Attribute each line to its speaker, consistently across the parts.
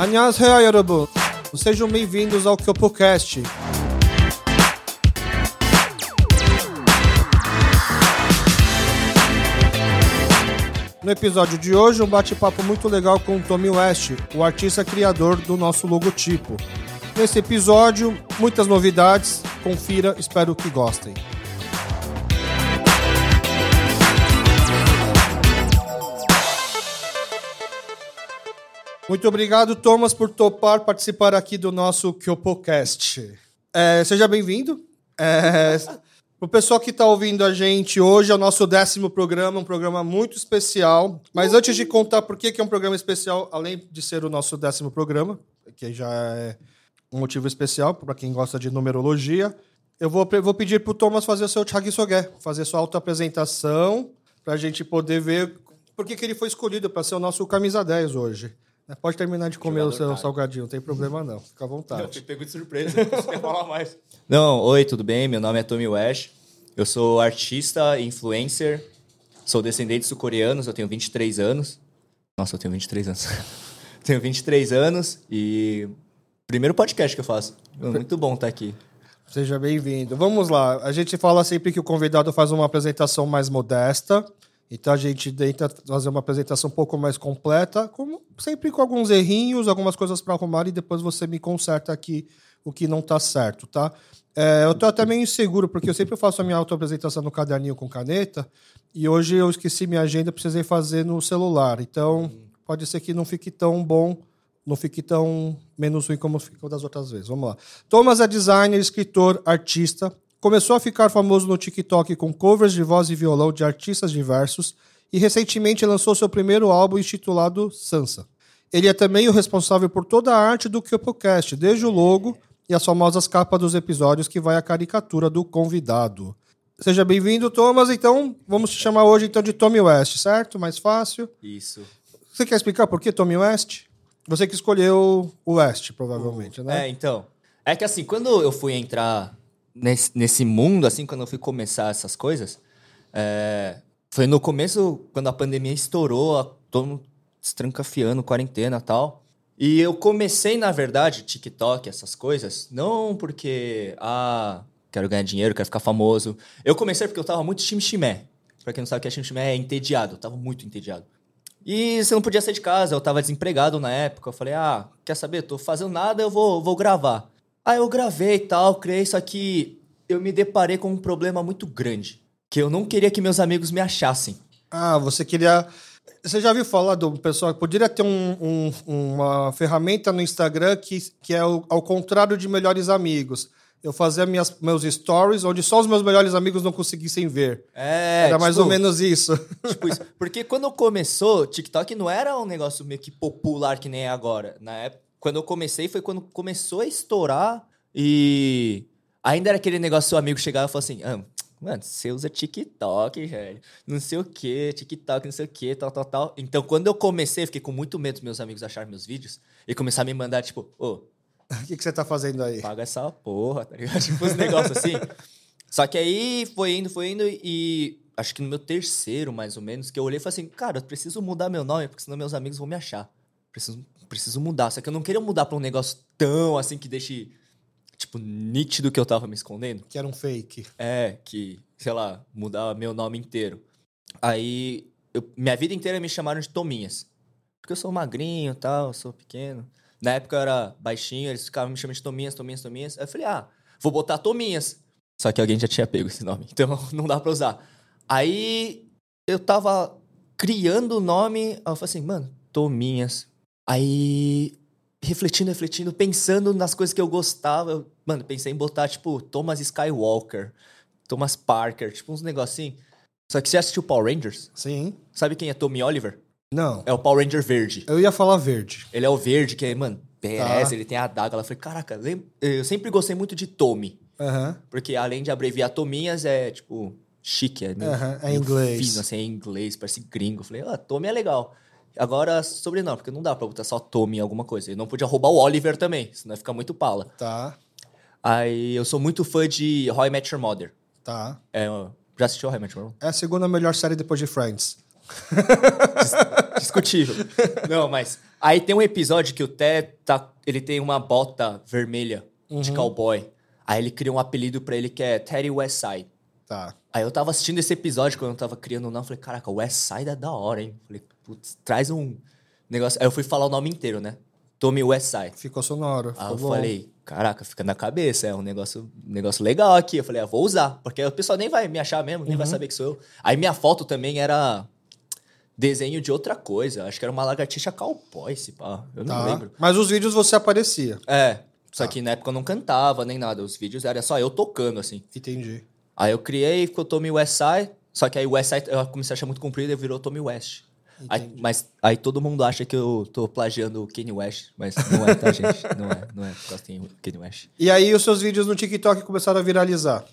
Speaker 1: Annyeonghaseyo, Yorubu. Sejam bem-vindos ao KyopoCast. No episódio de hoje, um bate-papo muito legal com o Tommy West, o artista criador do nosso logotipo. Nesse episódio, muitas novidades. Confira, espero que gostem. Muito obrigado, Thomas, por topar participar aqui do nosso KyopoCast. É, seja bem-vindo. É, o pessoal que está ouvindo a gente hoje é o nosso décimo programa, um programa muito especial. Mas antes de contar por que é um programa especial, além de ser o nosso décimo programa, que já é um motivo especial para quem gosta de numerologia, eu vou, vou pedir para o Thomas fazer o seu Chagisoge, fazer sua autoapresentação, para a gente poder ver por que, que ele foi escolhido para ser o nosso camisa 10 hoje. É, pode terminar de comer Jogador o seu cara. salgadinho, não tem problema não. Fica à vontade.
Speaker 2: Eu te pego de surpresa, não quer falar mais. Não, oi, tudo bem? Meu nome é Tommy West. Eu sou artista, influencer, sou descendente sul-coreanos, eu tenho 23 anos. Nossa, eu tenho 23 anos. tenho 23 anos e primeiro podcast que eu faço. Muito bom estar aqui.
Speaker 1: Seja bem-vindo. Vamos lá. A gente fala sempre que o convidado faz uma apresentação mais modesta. Então a gente tenta fazer uma apresentação um pouco mais completa, como sempre com alguns errinhos, algumas coisas para arrumar e depois você me conserta aqui o que não está certo, tá? É, eu estou até meio inseguro, porque eu sempre faço a minha auto-apresentação no caderninho com caneta, e hoje eu esqueci minha agenda, precisei fazer no celular. Então, pode ser que não fique tão bom, não fique tão menos ruim como ficou das outras vezes. Vamos lá. Thomas é designer, escritor, artista, Começou a ficar famoso no TikTok com covers de voz e violão de artistas diversos e recentemente lançou seu primeiro álbum intitulado Sansa. Ele é também o responsável por toda a arte do Kyopocast, desde o logo e as famosas capas dos episódios que vai a caricatura do convidado. Seja bem-vindo, Thomas. Então, vamos te chamar hoje então de Tommy West, certo? Mais fácil.
Speaker 2: Isso.
Speaker 1: Você quer explicar por que Tommy West? Você que escolheu o West, provavelmente, né?
Speaker 2: É, então. É que assim, quando eu fui entrar nesse, nesse mundo, assim, quando eu fui começar essas coisas, é, foi no começo, quando a pandemia estourou, todo mundo estrancafiando, quarentena e tal. E eu comecei, na verdade, TikTok, essas coisas, não porque, ah, quero ganhar dinheiro, quero ficar famoso. Eu comecei porque eu tava muito chimchimé. Pra quem não sabe o que é chimchimé, é entediado. Eu tava muito entediado. E você não podia sair de casa, eu tava desempregado na época. Eu falei, ah, quer saber? Tô fazendo nada, eu vou, vou gravar. Aí eu gravei e tal, criei isso aqui. Eu me deparei com um problema muito grande. Que eu não queria que meus amigos me achassem.
Speaker 1: Ah, você queria. Você já viu falar do pessoal que poderia ter um, um, uma ferramenta no Instagram que, que é o, ao contrário de melhores amigos. Eu fazia minhas, meus stories onde só os meus melhores amigos não conseguissem ver.
Speaker 2: É.
Speaker 1: Era mais tipo, ou menos isso.
Speaker 2: Tipo isso. Porque quando começou, TikTok não era um negócio meio que popular que nem é agora. Na época quando eu comecei foi quando começou a estourar e ainda era aquele negócio seu amigo chegava e falava assim, ah, mano, você usa TikTok, velho, não sei o que, TikTok, não sei o que, tal, tal, tal. Então, quando eu comecei, fiquei com muito medo dos meus amigos acharem meus vídeos e começar a me mandar, tipo, ô... Oh,
Speaker 1: o que, que você tá fazendo aí?
Speaker 2: Paga essa porra, tá ligado? Tipo, uns negócios assim. Só que aí foi indo, foi indo e acho que no meu terceiro, mais ou menos, que eu olhei e falei assim, cara, eu preciso mudar meu nome, porque senão meus amigos vão me achar. Preciso preciso mudar. Só que eu não queria mudar pra um negócio tão assim que deixe, tipo, nítido que eu tava me escondendo.
Speaker 1: Que era um fake.
Speaker 2: É, que, sei lá, mudar meu nome inteiro. Aí, eu, minha vida inteira me chamaram de Tominhas. Porque eu sou magrinho e tal, sou pequeno. Na época eu era baixinho, eles ficavam me chamando de Tominhas, Tominhas, Tominhas. Aí eu falei, ah, vou botar Tominhas. Só que alguém já tinha pego esse nome, então não dá pra usar. Aí eu tava criando o nome, eu falei assim, mano, Tominhas, Aí, refletindo, refletindo, pensando nas coisas que eu gostava, eu, mano, pensei em botar, tipo, Thomas Skywalker, Thomas Parker, tipo, uns negocinhos. Só que você assistiu Power Rangers?
Speaker 1: Sim.
Speaker 2: Sabe quem é Tommy Oliver?
Speaker 1: Não.
Speaker 2: É o Power Ranger verde.
Speaker 1: Eu ia falar verde.
Speaker 2: Ele é o verde, que é, mano, beleza, tá. ele tem a adaga. Ela falei, caraca, eu sempre gostei muito de Tommy.
Speaker 1: Uhum.
Speaker 2: Porque além de abreviar Tominhas, é, tipo, chique, é
Speaker 1: meio, uhum. é inglês.
Speaker 2: fino, assim, é inglês, parece gringo. Eu falei, ah, Tommy é legal. Agora, sobrenome, porque não dá pra botar só Tommy em alguma coisa. Ele não podia roubar o Oliver também, senão fica muito pala.
Speaker 1: Tá.
Speaker 2: Aí eu sou muito fã de Roy Met Your Mother.
Speaker 1: Tá.
Speaker 2: É, já assistiu Roy Met Your Mother?
Speaker 1: É a segunda melhor série depois de Friends.
Speaker 2: Discutível. não, mas Aí tem um episódio que o Té tá, ele tem uma bota vermelha de cowboy. Aí ele cria um apelido pra ele que é Teddy Westside.
Speaker 1: Tá.
Speaker 2: Aí eu tava assistindo esse episódio quando eu tava criando o nome. Falei, caraca, o Westside é da hora, hein? Falei, putz, traz um negócio. Aí eu fui falar o nome inteiro, né? Tommy Westside.
Speaker 1: Ficou sonoro.
Speaker 2: Aí
Speaker 1: Ficou
Speaker 2: eu
Speaker 1: bom.
Speaker 2: falei, caraca, fica na cabeça, é um negócio, negócio legal aqui. Eu falei, ah, vou usar, porque o pessoal nem vai me achar mesmo, nem vai
Speaker 1: Uhum.
Speaker 2: saber que sou eu. Aí minha foto também era desenho de outra coisa. Acho que era uma lagartixa cowboy, se pá. Eu não
Speaker 1: Tá.
Speaker 2: lembro.
Speaker 1: Mas os vídeos você aparecia.
Speaker 2: É,
Speaker 1: Tá.
Speaker 2: só que na época eu não cantava nem nada. Os vídeos era só eu tocando, assim.
Speaker 1: Entendi.
Speaker 2: Aí eu criei, ficou Tommy Westside. Só que aí o Westside eu comecei a achar muito comprido e virou Tommy West. Aí, mas aí todo mundo acha que eu tô plagiando o Kanye West, mas não é, tá, gente? Não é, não é por causa que tem o Kanye West.
Speaker 1: E aí os seus vídeos no TikTok começaram a viralizar.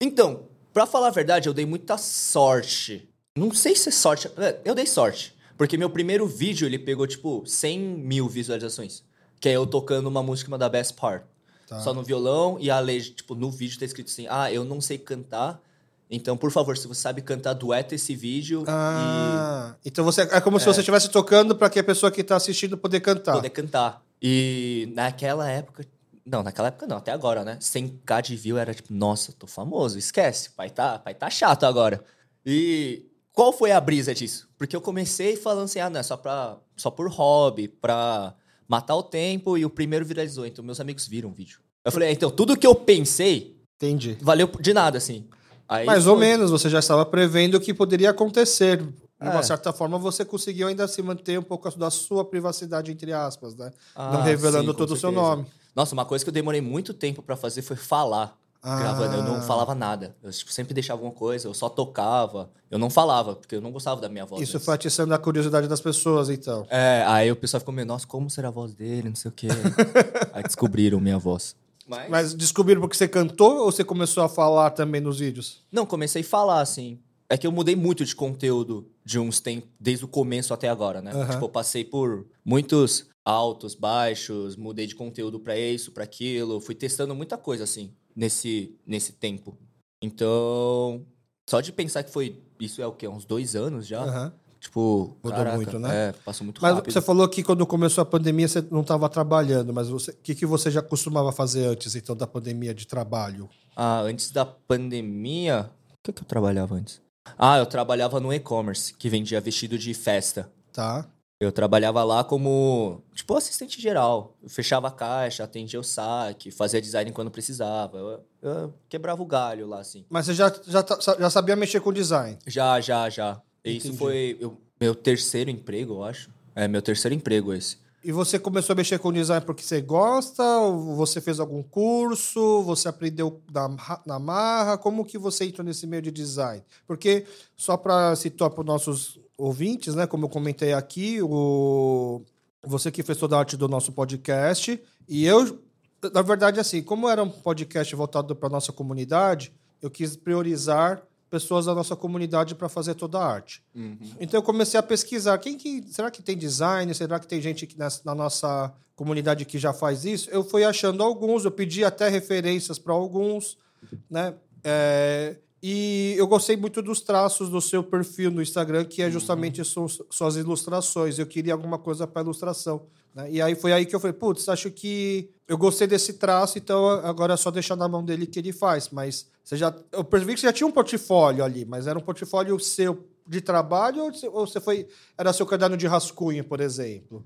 Speaker 2: Então, pra falar a verdade, eu dei muita sorte. Não sei se é sorte. é, Eu dei sorte. Porque meu primeiro vídeo, ele pegou, tipo, 100 mil visualizações. Que é eu tocando uma música da Best Part.
Speaker 1: Tá.
Speaker 2: Só no violão e a legenda, tipo, no vídeo tá escrito assim, ah, eu não sei cantar. Então, por favor, se você sabe cantar, dueta esse vídeo
Speaker 1: Ah, então você é como se você estivesse tocando para que a pessoa que tá assistindo poder
Speaker 2: e
Speaker 1: cantar.
Speaker 2: poder cantar. E naquela época... Não, naquela época não, até agora, né? 100k de view era tipo, nossa, tô famoso, esquece, pai tá, pai tá chato agora. E qual foi a brisa disso? Porque eu comecei falando assim, ah, não, é só, pra, só por hobby, pra matar o tempo, e o primeiro viralizou. Então meus amigos viram o vídeo. Eu falei, ah, então tudo que eu pensei
Speaker 1: Entendi.
Speaker 2: valeu de nada, assim. Aí
Speaker 1: Mais ou
Speaker 2: foi-
Speaker 1: menos, você já estava prevendo o que poderia acontecer. De uma
Speaker 2: É.
Speaker 1: certa forma, você conseguiu ainda se manter um pouco da sua privacidade, entre aspas, né?
Speaker 2: Ah,
Speaker 1: não revelando
Speaker 2: sim,
Speaker 1: todo o seu nome.
Speaker 2: Nossa, uma coisa que eu demorei muito tempo pra fazer foi falar.
Speaker 1: Ah.
Speaker 2: Gravando, eu não falava nada. Eu tipo, sempre deixava alguma coisa, eu só tocava. Eu não falava, porque eu não gostava da minha voz.
Speaker 1: Isso
Speaker 2: antes.
Speaker 1: foi atiçando a curiosidade das pessoas, então.
Speaker 2: É, aí o pessoal ficou meio, nossa, como será a voz dele, não sei o quê. aí descobriram minha voz. Mas...
Speaker 1: Mas descobriram porque você cantou ou você começou a falar também nos vídeos?
Speaker 2: Não, comecei a falar, assim. É que eu mudei muito de conteúdo de uns tempos, desde o começo até agora, né?
Speaker 1: Aham.
Speaker 2: Tipo, eu passei por muitos altos, baixos, mudei de conteúdo pra isso, pra aquilo, fui testando muita coisa, assim, nesse, nesse tempo. Então, só de pensar que foi, isso é o quê? Uns dois anos já?
Speaker 1: Aham.
Speaker 2: Tipo,
Speaker 1: Mudou
Speaker 2: caraca,
Speaker 1: muito, né?
Speaker 2: É, passou muito
Speaker 1: Mas
Speaker 2: rápido.
Speaker 1: você falou que quando começou a pandemia você não estava trabalhando, mas você- o que, que você já costumava fazer antes, então, da pandemia de trabalho?
Speaker 2: Ah, antes da pandemia. O que, que eu trabalhava antes? Ah, eu trabalhava no e-commerce, que vendia vestido de festa.
Speaker 1: Tá?
Speaker 2: Eu trabalhava lá como, tipo, assistente geral. Eu fechava a caixa, atendia o saque, fazia design quando precisava. Eu, eu quebrava o galho lá, assim.
Speaker 1: Mas você já, já, tá- já sabia mexer com design.
Speaker 2: Já, já, já. E Isso
Speaker 1: Entendi.
Speaker 2: foi eu- meu terceiro emprego, eu acho. É, meu terceiro emprego esse.
Speaker 1: E você começou a mexer com design porque você gosta? Ou você fez algum curso? Você aprendeu na, na marra? Como que você entrou nesse meio de design? Porque, só para citar para os nossos ouvintes, né? Como eu comentei aqui, o... você que fez toda a arte do nosso podcast. E eu, na verdade, assim, como era um podcast voltado para nossa comunidade, eu quis priorizar pessoas da nossa comunidade para fazer toda a arte. Então eu comecei a pesquisar. Quem que será que tem design? Será que tem gente que nessa- na nossa comunidade que já faz isso? Eu fui achando alguns. Eu pedi até referências para alguns, né? É, e eu gostei muito dos traços do seu perfil no Instagram, que é justamente suas, suas ilustrações. Eu queria alguma coisa para ilustração. Né? E aí foi aí que eu falei, putz, acho que eu gostei desse traço, então agora é só deixar na mão dele que ele faz. Mas você já, eu percebi que você já tinha um portfólio ali, mas era um portfólio seu de trabalho ou você- foi era seu caderno de rascunho, por exemplo?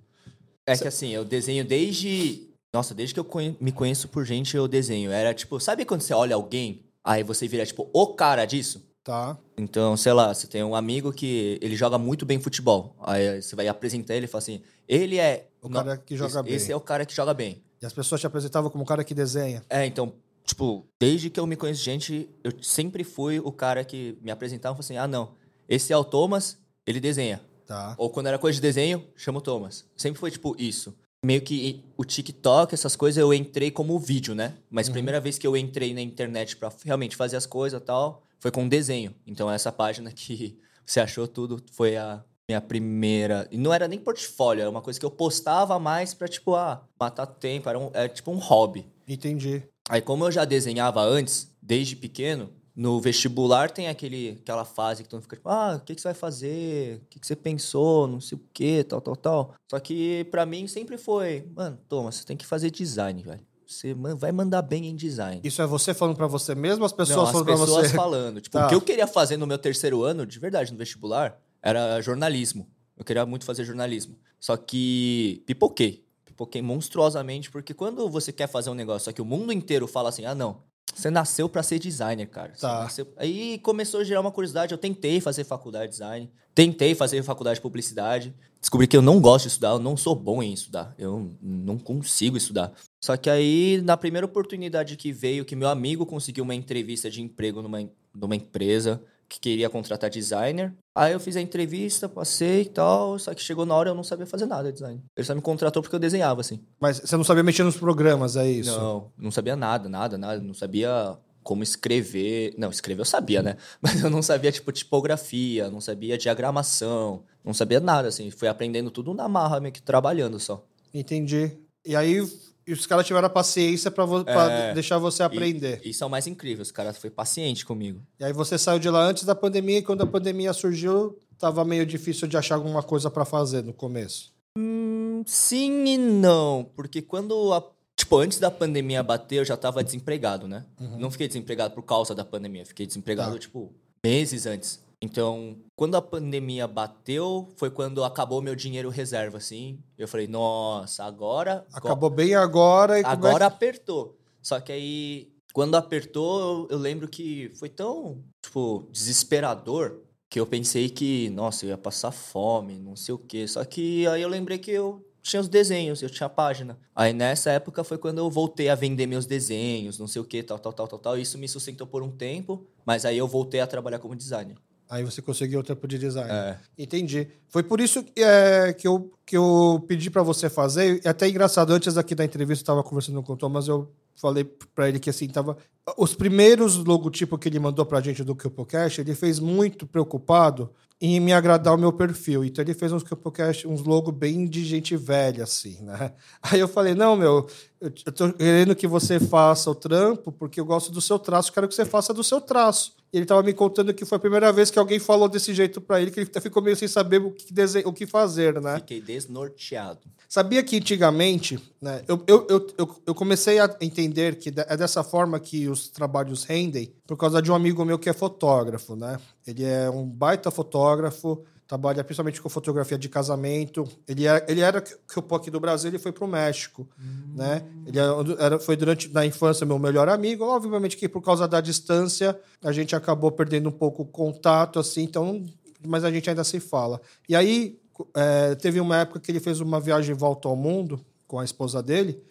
Speaker 2: É que assim, eu desenho desde. Nossa, desde que eu me conheço por gente, eu desenho. Era tipo, sabe quando você olha alguém, aí você vira tipo o cara disso?
Speaker 1: Tá?
Speaker 2: Então, sei lá, você tem um amigo que ele joga muito bem futebol. Aí você vai apresentar ele e fala assim: ele é.
Speaker 1: O cara que joga
Speaker 2: esse,
Speaker 1: bem.
Speaker 2: Esse é o cara que joga bem.
Speaker 1: E as pessoas te apresentavam como o cara que desenha.
Speaker 2: É, então, tipo, desde que eu me conheço gente, eu sempre fui o cara que me apresentava e assim: ah, não, esse é o Thomas, ele desenha.
Speaker 1: Tá.
Speaker 2: Ou quando era coisa de desenho, chama o Thomas. Sempre foi tipo isso. Meio que o TikTok, essas coisas, eu entrei como vídeo, né? Mas a primeira vez que eu entrei na internet pra realmente fazer as coisas e tal, foi com desenho. Então essa página que você achou tudo foi a minha primeira. E não era nem portfólio, era uma coisa que eu postava mais pra, tipo, ah, matar tempo. Era, um, era tipo um hobby.
Speaker 1: Entendi.
Speaker 2: Aí, como eu já desenhava antes, desde pequeno, no vestibular tem aquele, aquela fase que tu fica tipo, ah, o que, que você vai fazer? O que, que você pensou? Não sei o que, tal, tal, tal. Só que para mim sempre foi, mano, Thomas, você tem que fazer design, velho. Você vai mandar bem em design.
Speaker 1: Isso é você falando para você mesmo, as pessoas
Speaker 2: Não,
Speaker 1: falando
Speaker 2: as pessoas
Speaker 1: você?
Speaker 2: falando. Tipo,
Speaker 1: Tá.
Speaker 2: o que eu queria fazer no meu terceiro ano, de verdade, no vestibular, era jornalismo. Eu queria muito fazer jornalismo. Só que pipoquei. Pipoquei monstruosamente, porque quando você quer fazer um negócio, só que o mundo inteiro fala assim, ah, não, você nasceu pra ser designer, cara.
Speaker 1: Tá.
Speaker 2: nasceu- Aí começou a gerar uma curiosidade. Eu tentei fazer faculdade de design, tentei fazer faculdade de publicidade. Descobri que eu não gosto de estudar, eu não sou bom em estudar. Eu não consigo estudar. Só que aí, na primeira oportunidade que veio, que meu amigo conseguiu uma entrevista de emprego numa, numa empresa que queria contratar designer. Aí eu fiz a entrevista, passei e tal, só que chegou na hora eu não sabia fazer nada de design. Ele só me contratou porque eu desenhava, assim.
Speaker 1: Mas você não sabia mexer nos programas, é isso?
Speaker 2: Não, não sabia nada, nada, nada. Não sabia como escrever. Não, escrever eu sabia, né? Mas eu não sabia, tipo, tipografia, não sabia diagramação, não sabia nada, assim. Fui aprendendo tudo na marra, meio que trabalhando só.
Speaker 1: Entendi. E aí e os caras tiveram a paciência pra, vo-
Speaker 2: É.
Speaker 1: deixar você aprender.
Speaker 2: E isso é o mais incrível, os caras foi paciente comigo.
Speaker 1: E aí você saiu de lá antes da pandemia e quando a pandemia surgiu, tava meio difícil de achar alguma coisa pra fazer no começo.
Speaker 2: Hum, sim e não, porque quando a. Tipo, antes da pandemia bater, eu já tava desempregado, né? Não fiquei desempregado por causa da pandemia, fiquei desempregado,
Speaker 1: Tá.
Speaker 2: tipo, meses antes. Então, quando a pandemia bateu, foi quando acabou meu dinheiro reserva, assim. Eu falei, nossa, agora.
Speaker 1: Acabou bem agora e é
Speaker 2: Agora
Speaker 1: que-
Speaker 2: apertou. Só que aí, quando apertou, eu, eu lembro que foi tão, tipo, desesperador que eu pensei que, nossa, eu ia passar fome, não sei o quê. Só que aí eu lembrei que eu tinha os desenhos, eu tinha a página. Aí nessa época foi quando eu voltei a vender meus desenhos, não sei o quê, tal, tal, tal, tal, tal. Isso me sustentou por um tempo, mas aí eu voltei a trabalhar como designer.
Speaker 1: Aí você conseguiu o tempo de design.
Speaker 2: É.
Speaker 1: Entendi. Foi por isso que, é, que, eu, que eu pedi pra você fazer. E até engraçado, antes aqui da entrevista, eu tava conversando com o Thomas, eu falei pra ele que assim, tava. Os primeiros logotipos que ele mandou pra gente do Cupocast, ele fez muito preocupado em me agradar o meu perfil. Então ele fez uns Cupocast, uns logos bem de gente velha, assim, né? Aí eu falei, não, meu, eu, tô querendo que você faça o trampo, porque eu gosto do seu traço, quero que você faça do seu traço. E ele tava me contando que foi a primeira vez que alguém falou desse jeito pra ele, que ele ficou meio sem saber o que, o que fazer, né?
Speaker 2: Fiquei desnorteado.
Speaker 1: Sabia que antigamente, né, eu, eu, eu, eu, comecei a entender que é dessa forma que os trabalhos rendem por causa de um amigo meu que é fotógrafo, né? Ele é um baita fotógrafo, trabalha principalmente com fotografia de casamento. Ele era, ele era que eu aqui do Brasil, ele foi para o México, né? Ele era, era- foi durante na infância meu melhor amigo. Obviamente que por causa da distância a gente acabou perdendo um pouco o contato, assim. Então, mas a gente ainda se fala. E aí é, teve uma época que ele fez uma viagem volta ao mundo com a esposa dele,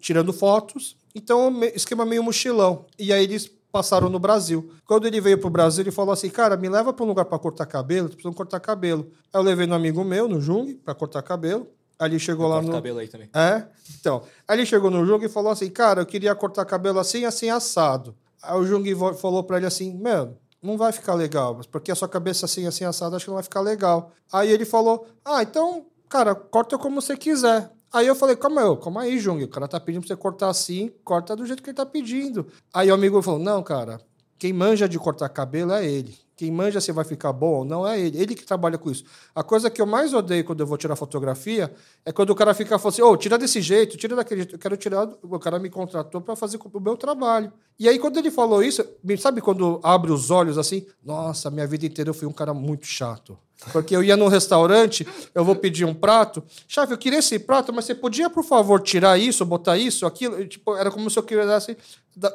Speaker 1: tirando fotos. Então, esquema meio mochilão. E aí eles passaram no Brasil. Quando ele veio pro Brasil, ele falou assim: Cara, me leva para um lugar para cortar cabelo, tô precisando cortar cabelo. Aí eu levei no amigo meu, no Jung, para cortar cabelo. Aí ele chegou lá
Speaker 2: Corta
Speaker 1: no.
Speaker 2: cabelo aí também.
Speaker 1: É? Então. Aí ele chegou no Jung e falou assim: Cara, eu queria cortar cabelo assim, assim, assado. Aí o Jung falou pra ele assim: Mano, não vai ficar legal, mas porque a sua cabeça assim, assim, assado, acho que não vai ficar legal. Aí ele falou: Ah, então, cara, corta como você quiser. Aí eu falei, calma aí, calma aí, Jung. O cara tá pedindo pra você cortar assim, corta do jeito que ele tá pedindo. Aí o amigo falou: Não, cara, quem manja de cortar cabelo é ele. Quem manja se vai ficar bom ou não é ele. Ele que trabalha com isso. A coisa que eu mais odeio quando eu vou tirar fotografia é quando o cara fica falando assim: ô, tira desse jeito, tira daquele jeito. Eu quero tirar. O cara me contratou para fazer o meu trabalho. E aí, quando ele falou isso, sabe quando abre os olhos assim? Nossa, minha vida inteira eu fui um cara muito chato. Porque eu ia num restaurante, eu vou pedir um prato. Chefe, eu queria esse prato, mas você podia, por favor, tirar isso, botar isso, aquilo? Tipo, era como se eu quisesse.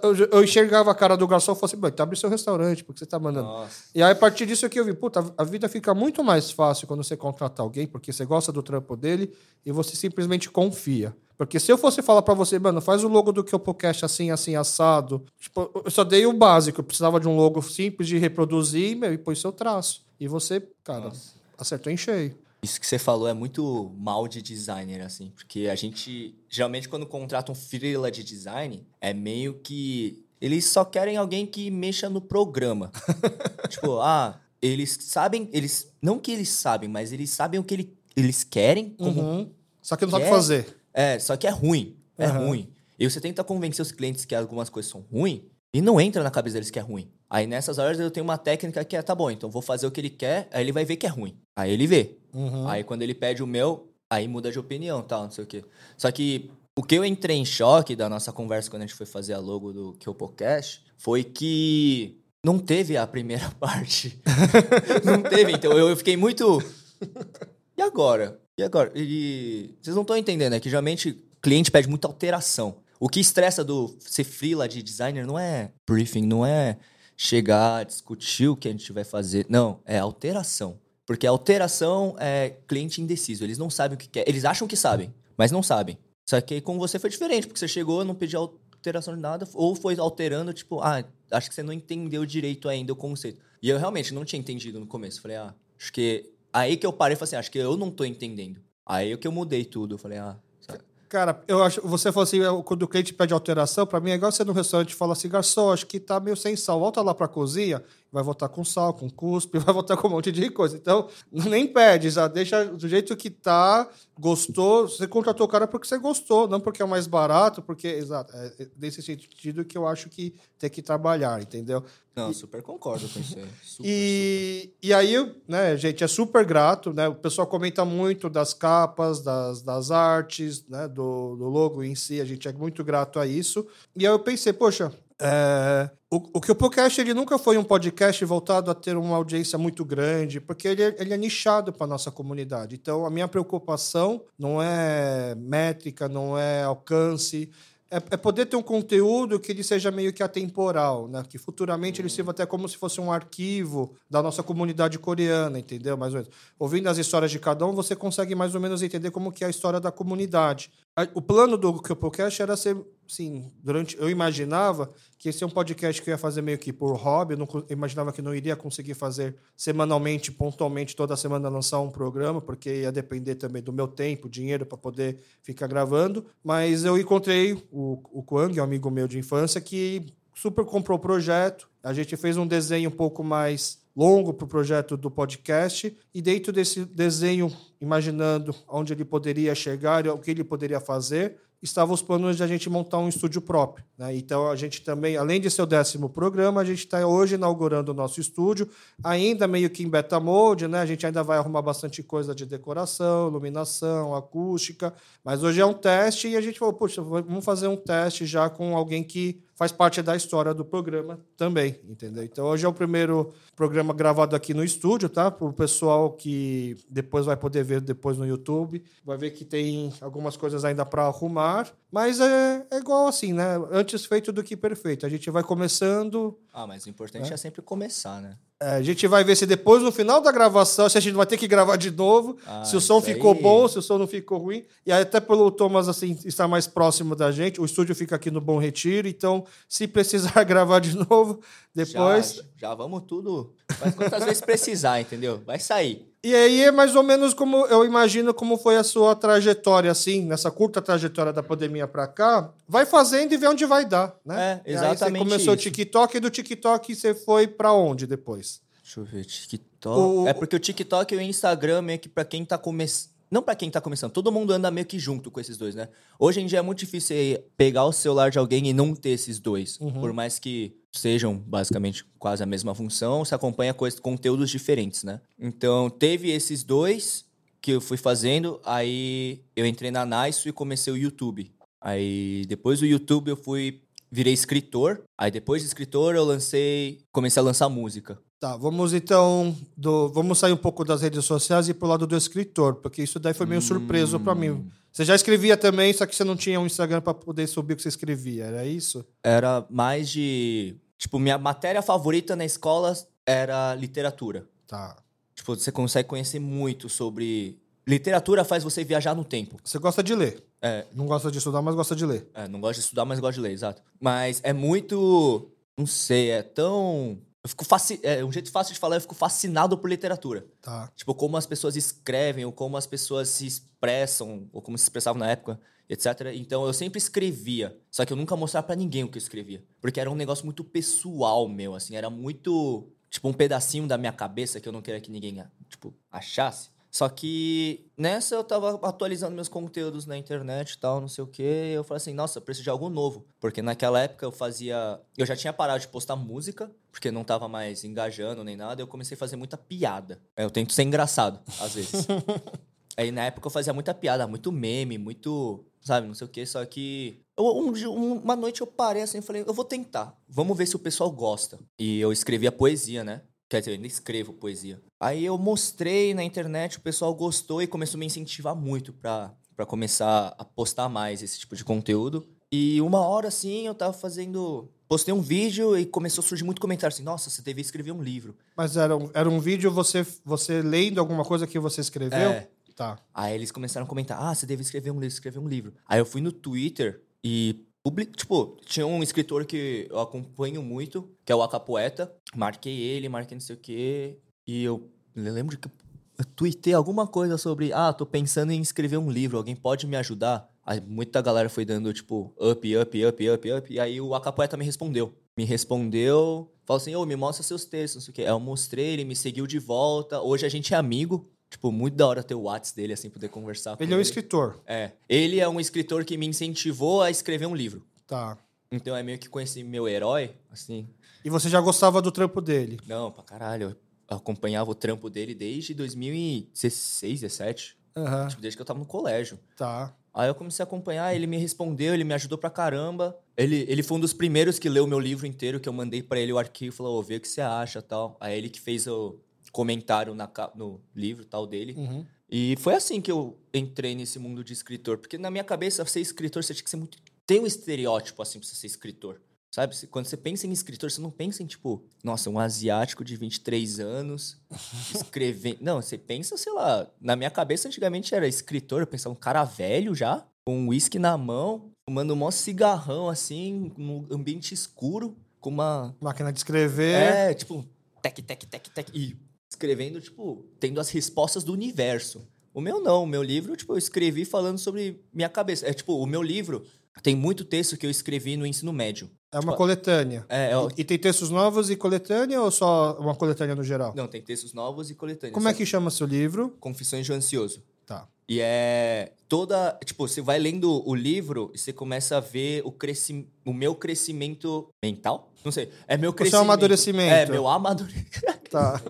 Speaker 1: Eu, eu enxergava a cara do garçom e falava assim: "Bom, então abre seu restaurante, porque você tá mandando.
Speaker 2: Nossa.
Speaker 1: E aí, a partir disso aqui, eu vi, puta, a vida fica muito mais fácil quando você contrata alguém, porque você gosta do trampo dele e você simplesmente confia. Porque se eu fosse falar pra você, mano, faz o logo do Killpocast assim, assim, assado. Tipo, eu só dei o básico. Eu precisava de um logo simples de reproduzir meu, e pôs seu traço. E você, cara, acertou em cheio.
Speaker 2: Isso que você falou é muito mal de designer, assim. Porque a gente, geralmente, quando contrata um freela de design, é meio que. Eles só querem alguém que mexa no programa. tipo, ah, eles sabem. eles Não que eles sabem, mas eles sabem o que ele- eles querem. Como,
Speaker 1: Uhum. Só que não sabe fazer.
Speaker 2: É, só que é ruim. É
Speaker 1: Aham.
Speaker 2: ruim. E você tenta convencer os clientes que algumas coisas são ruins e não entra na cabeça deles que é ruim. Aí nessas horas eu tenho uma técnica que é, tá bom, então vou fazer o que ele quer, aí ele vai ver que é ruim. Aí ele vê.
Speaker 1: Uhum.
Speaker 2: Aí quando ele pede o meu, aí muda de opinião, tal, não sei o quê. Só que o que eu entrei em choque da nossa conversa quando a gente foi fazer a logo do Kyopocast foi que não teve a primeira parte. não teve, então eu, eu fiquei muito. E agora? E agora? E vocês não estão entendendo, é que geralmente o cliente pede muita alteração. O que estressa do ser freela de designer não é briefing, não é chegar, discutir o que a gente vai fazer. Não, é alteração. Porque alteração é cliente indeciso. Eles não sabem o que quer. Eles acham que sabem, mas não sabem. Só que com você foi diferente, porque você chegou, não pediu alteração de nada, ou foi alterando, tipo, ah, acho que você não entendeu direito ainda o conceito. E eu realmente não tinha entendido no começo. Falei, ah, acho que. Aí que eu parei e falei assim, acho que eu não tô entendendo. Aí que eu mudei tudo. Falei, ah?
Speaker 1: Cara, eu acho. Você falou assim, é, quando o cliente pede alteração, pra mim é igual você no restaurante fala assim, garçom, acho que tá meio sem sal. Volta lá pra cozinha, vai voltar com sal, com cuspe, vai voltar com um monte de coisa. Então, nem pede, já deixa do jeito que tá, gostou. Você contratou o cara porque você gostou, não porque é mais barato, porque. Exato. É, é nesse sentido que eu acho que tem que trabalhar, entendeu?
Speaker 2: Não, super concordo com aí. Super,
Speaker 1: E, e aí, né, gente, é super grato, né? O pessoal comenta muito das capas, das, das artes, né? Do, do logo em si, a gente é muito grato a isso. E aí eu pensei, poxa, é, o, o que o podcast ele nunca foi um podcast voltado a ter uma audiência muito grande, porque ele, é- ele é nichado para nossa comunidade. Então, a minha preocupação não é métrica, não é alcance, é, é poder ter um conteúdo que ele seja meio que atemporal, né? Que futuramente ele sirva até como se fosse um arquivo da nossa comunidade coreana, entendeu? Mais ou menos. Ouvindo as histórias de cada um, você consegue mais ou menos entender como que é a história da comunidade. O plano do podcast era ser, sim, durante eu imaginava que esse é um podcast que eu ia fazer meio que por hobby, eu não eu imaginava que não iria conseguir fazer semanalmente, pontualmente, toda semana lançar um programa, porque ia depender também do meu tempo, dinheiro para poder ficar gravando. Mas eu encontrei o, o Kwang, um amigo meu de infância, que super comprou o projeto. A gente fez um desenho um pouco mais longo para o projeto do podcast e dentro desse desenho, imaginando onde ele poderia chegar, e o que ele poderia fazer, estavam os planos de a gente montar um estúdio próprio. Né? Então a gente também, além de ser o décimo programa, a gente está hoje inaugurando o nosso estúdio, ainda meio que em beta mode, né? A gente ainda vai arrumar bastante coisa de decoração, iluminação, acústica, mas hoje é um teste e a gente falou, poxa, vamos fazer um teste já com alguém que faz parte da história do programa também, entendeu? Então hoje é o primeiro programa gravado aqui no estúdio, tá? Para o pessoal que depois vai poder ver depois no YouTube, vai ver que tem algumas coisas ainda para arrumar, mas é, é igual assim, né? Antes feito do que perfeito. A gente vai começando,
Speaker 2: Ah, mas o importante é, sempre começar, né?
Speaker 1: É, a gente vai ver se depois, no final da gravação, se a gente vai ter que gravar de novo,
Speaker 2: Ah,
Speaker 1: se o som ficou
Speaker 2: aí.
Speaker 1: bom, se o som não ficou ruim. E aí, até pelo Thomas assim, estar mais próximo da gente, o estúdio fica aqui no Bom Retiro, então, se precisar gravar de novo, depois.
Speaker 2: Já, já vamos tudo. Faz quantas vezes precisar, entendeu? Vai sair.
Speaker 1: E aí é mais ou menos como eu imagino como foi a sua trajetória, assim, nessa curta trajetória da pandemia pra cá. Vai fazendo e vê onde vai dar, né?
Speaker 2: É,
Speaker 1: E aí você
Speaker 2: exatamente
Speaker 1: começou o. TikTok e do TikTok você foi pra onde depois?
Speaker 2: Deixa eu ver, TikTok.
Speaker 1: O-
Speaker 2: É porque o TikTok e o Instagram, meio que pra quem tá começando. Não pra quem tá começando, todo mundo anda meio que junto com esses dois, né? Hoje em dia é muito difícil você pegar o celular de alguém e não ter esses dois. Por mais que sejam basicamente quase a mesma função, você acompanha coisas, conteúdos diferentes, né? Então, teve esses dois que eu fui fazendo, aí eu entrei na Nice e comecei o YouTube. Aí depois do YouTube eu fui virei escritor. Aí depois de escritor eu lancei, comecei a lançar música.
Speaker 1: Tá, vamos então do, vamos sair um pouco das redes sociais e pro lado do escritor, porque isso daí foi meio surpreso pra mim. Você já escrevia também, só que você não tinha um Instagram pra poder subir o que você escrevia, era isso?
Speaker 2: Era mais de, tipo, minha matéria favorita na escola era literatura.
Speaker 1: Tá.
Speaker 2: Tipo, você consegue conhecer muito sobre literatura faz você viajar no tempo.
Speaker 1: Você gosta de ler.
Speaker 2: É,
Speaker 1: Não gosta de estudar, mas gosta de ler.
Speaker 2: É, não gosto de estudar, mas gosto de ler, exato. Mas é muito. Não sei, é tão. Eu fico fasci... É um jeito fácil de falar, eu fico fascinado por literatura.
Speaker 1: Tá.
Speaker 2: Tipo, como as pessoas escrevem, ou como as pessoas se expressam, ou como se expressavam na época, etc. Então eu sempre escrevia. Só que eu nunca mostrava pra ninguém o que eu escrevia. Porque era um negócio muito pessoal meu, assim. Era muito. Tipo, um pedacinho da minha cabeça que eu não queria que ninguém, tipo, achasse. Só que nessa eu tava atualizando meus conteúdos na internet e tal, não sei o quê. E eu falei assim, nossa, eu preciso de algo novo. Porque naquela época eu fazia. Eu já tinha parado de postar música, porque não tava mais engajando nem nada. Eu comecei a fazer muita piada. Eu tento ser engraçado, às vezes. Aí na época eu fazia muita piada, muito meme, muito. Sabe, não sei o quê. Só que. eu- um- uma noite eu parei assim e falei, eu vou tentar. Vamos ver se o pessoal gosta. E eu escrevia poesia, né? Quer dizer, eu ainda escrevo poesia. Aí eu mostrei na internet, o pessoal gostou e começou a me incentivar muito pra, pra começar a postar mais esse tipo de conteúdo. E uma hora assim, eu tava fazendo. Postei um vídeo e começou a surgir muito comentário assim: nossa, você devia escrever um livro.
Speaker 1: Mas era um, era um vídeo você, você lendo alguma coisa que você escreveu?
Speaker 2: É.
Speaker 1: Tá.
Speaker 2: Aí eles começaram a comentar: ah, você deve escrever um livro, escrever um livro. Aí eu fui no Twitter e. publi- Tipo, tinha um escritor que eu acompanho muito, que é o Acapoeta. Marquei ele, marquei não sei o quê. E eu lembro que eu tuitei alguma coisa sobre: ah, tô pensando em escrever um livro, alguém pode me ajudar? Aí muita galera foi dando, tipo, up, up, up, up, up. E aí o Acapoeta me respondeu. Me respondeu, falou assim: ô, me mostra seus textos, não sei o quê. Aí eu mostrei, ele me seguiu de volta. Hoje a gente é amigo. Tipo, muito da hora ter o WhatsApp dele, assim, poder conversar com
Speaker 1: Ele é um escritor.
Speaker 2: É. Ele é um escritor que me incentivou a escrever um livro.
Speaker 1: Tá.
Speaker 2: Então é meio que esse meu herói, assim.
Speaker 1: E você já gostava do trampo dele?
Speaker 2: Não, pra caralho. Eu acompanhava o trampo dele desde 2016, 17.
Speaker 1: Aham.
Speaker 2: Tipo, desde que eu tava no colégio.
Speaker 1: Tá.
Speaker 2: Aí eu comecei a acompanhar, ele me respondeu, ele me ajudou pra caramba. Ele, ele foi um dos primeiros que leu o meu livro inteiro, que eu mandei pra ele o arquivo, falou, ô, vê o que você acha tal. Aí ele que fez o comentário na, no livro tal dele.
Speaker 1: Uhum.
Speaker 2: E foi assim que eu entrei nesse mundo de escritor. Porque na minha cabeça, ser escritor, você tinha que ser muito. Tem um estereótipo, assim, pra você ser escritor. Sabe? Quando você pensa em escritor, você não pensa em, tipo, nossa, um asiático de 23 anos escrevendo. Não, você pensa, sei lá. Na minha cabeça, antigamente era escritor. Eu pensava um cara velho já, com um uísque na mão, fumando um maior cigarrão, assim, num ambiente escuro, com uma
Speaker 1: Máquina de escrever.
Speaker 2: é, tipo, tec, tec, tec, tec. E escrevendo, tipo, tendo as respostas do universo. O meu não, o meu livro, tipo, eu escrevi falando sobre minha cabeça. É tipo, o meu livro tem muito texto que eu escrevi no ensino médio.
Speaker 1: É uma
Speaker 2: Tipo,
Speaker 1: coletânea.
Speaker 2: É, é
Speaker 1: E tem textos novos e coletânea ou só uma coletânea no geral?
Speaker 2: não, tem textos novos e coletâneos.
Speaker 1: Como é que chama seu livro?
Speaker 2: Confissões de Ansioso.
Speaker 1: Tá.
Speaker 2: E é toda. Tipo, você vai lendo o livro e você começa a ver o, cresci... o meu crescimento mental? Não sei. É meu
Speaker 1: seu
Speaker 2: crescimento.
Speaker 1: amadurecimento.
Speaker 2: É, meu amadurecimento.
Speaker 1: Tá.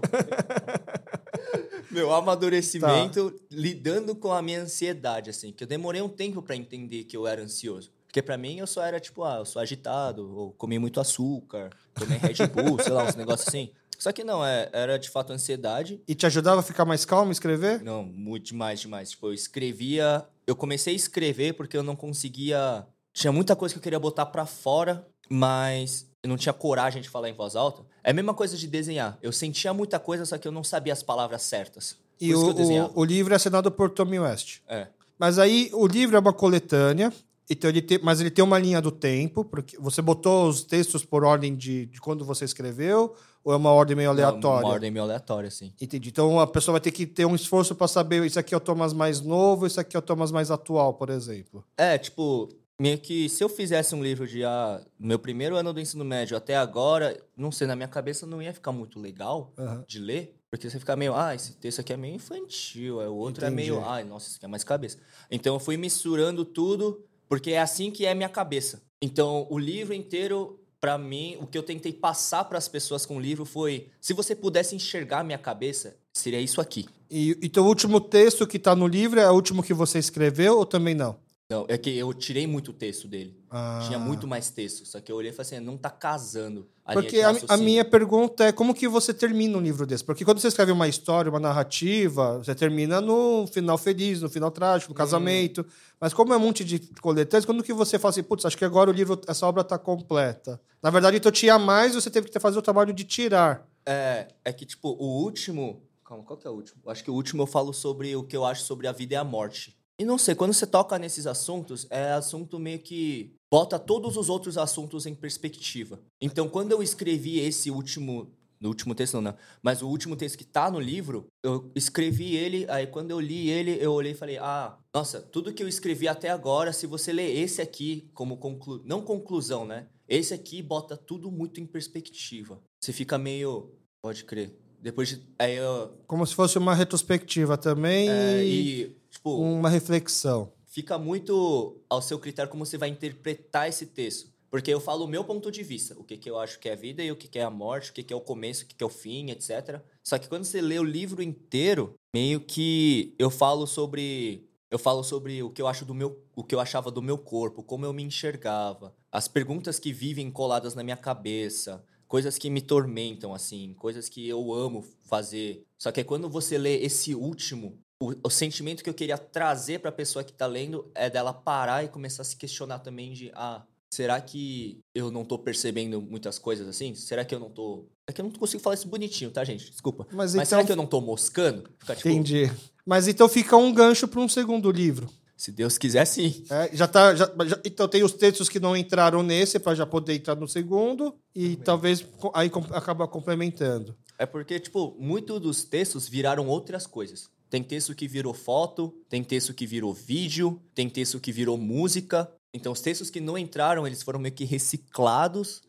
Speaker 2: meu amadurecimento lidando com a minha ansiedade, assim. Que eu demorei um tempo pra entender que eu era ansioso. Porque pra mim eu só era tipo, ah, eu sou agitado, ou comi muito açúcar, tomei Red Bull, sei lá, uns negócios assim. Só que não, é, era de fato ansiedade.
Speaker 1: E te ajudava a ficar mais calmo escrever?
Speaker 2: Não, muito demais, demais. Tipo, eu escrevia. Eu comecei a escrever porque eu não conseguia. Tinha muita coisa que eu queria botar pra fora, mas eu não tinha coragem de falar em voz alta. É a mesma coisa de desenhar. Eu sentia muita coisa, só que eu não sabia as palavras certas.
Speaker 1: E o, o, o livro é assinado por Tommy West.
Speaker 2: É.
Speaker 1: Mas aí o livro é uma coletânea, então ele tem, mas ele tem uma linha do tempo, porque você botou os textos por ordem de, de quando você escreveu, ou é uma ordem meio aleatória?
Speaker 2: Uma ordem meio aleatória, assim.
Speaker 1: Entendi. Então a pessoa vai ter que ter um esforço para saber isso aqui é o Thomas mais novo, isso aqui é o Thomas mais atual, por exemplo.
Speaker 2: É, tipo, meio que se eu fizesse um livro de ah, no meu primeiro ano do ensino médio até agora, não sei, na minha cabeça não ia ficar muito legal
Speaker 1: Aham.
Speaker 2: de ler, porque você fica meio, ah, esse texto aqui é meio infantil, é, o outro
Speaker 1: Entendi.
Speaker 2: é meio, ai, nossa, isso aqui é mais cabeça. Então eu fui misturando tudo, porque é assim que é a minha cabeça. Então o livro inteiro, pra mim, o que eu tentei passar para as pessoas com o livro foi, se você pudesse enxergar a minha cabeça, seria isso aqui.
Speaker 1: E então o último texto que tá no livro é o último que você escreveu ou também não?
Speaker 2: Não, é que eu tirei muito texto dele.
Speaker 1: Ah.
Speaker 2: Tinha muito mais texto. Só que eu olhei e falei assim, não tá casando. A
Speaker 1: Porque a, a minha pergunta é como que você termina um livro desse? Porque quando você escreve uma história, uma narrativa, você termina no final feliz, no final trágico,
Speaker 2: Hum.
Speaker 1: no casamento. Mas como é um monte de coletâneas, quando que você fala assim, putz, acho que agora o livro, essa obra tá completa. Na verdade, então tinha mais, você teve que fazer o trabalho de tirar.
Speaker 2: É, é que, tipo, o último. Calma, qual que é o último? Acho que o último eu falo sobre o que eu acho sobre a vida e a morte. E não sei, quando você toca nesses assuntos, é assunto meio que bota todos os outros assuntos em perspectiva. Então, quando eu escrevi esse último. No último texto, não, né? Mas o último texto que tá no livro, eu escrevi ele, aí quando eu li ele, eu olhei e falei: ah, nossa, tudo que eu escrevi até agora, se você ler esse aqui como conclu... não conclusão, né? Esse aqui bota tudo muito em perspectiva. Você fica meio. Pode crer. Depois de. Aí eu.
Speaker 1: Como se fosse uma retrospectiva também
Speaker 2: é,
Speaker 1: e,
Speaker 2: tipo,
Speaker 1: uma reflexão.
Speaker 2: fica muito ao seu critério como você vai interpretar esse texto. Porque eu falo o meu ponto de vista, o que, que eu acho que é a vida e o que, que é a morte, o que, que é o começo, o que, que é o fim, etc. Só que quando você lê o livro inteiro, meio que eu falo sobre. Eu falo sobre o que eu acho do meu. o que eu achava do meu corpo, como eu me enxergava, as perguntas que vivem coladas na minha cabeça, coisas que me tormentam, assim, coisas que eu amo fazer. Só que é quando você lê esse último, o, o sentimento que eu queria trazer para a pessoa que tá lendo é dela parar e começar a se questionar também de, ah, será que eu não tô percebendo muitas coisas assim? Será que eu não tô. É que eu não consigo falar isso bonitinho, tá, gente? Desculpa.
Speaker 1: Mas,
Speaker 2: Mas
Speaker 1: então,
Speaker 2: será que eu não tô moscando? Fica, tipo,
Speaker 1: entendi. Mas então fica um gancho para um segundo livro.
Speaker 2: Se Deus quiser, sim.
Speaker 1: É, já tá, já- já- então tem os textos que não entraram nesse para já poder entrar no segundo e talvez aí com- acaba complementando.
Speaker 2: É porque, tipo, muito dos textos viraram outras coisas. Tem texto que virou foto, tem texto que virou vídeo, tem texto que virou música. Então, os textos que não entraram, eles foram meio que reciclados.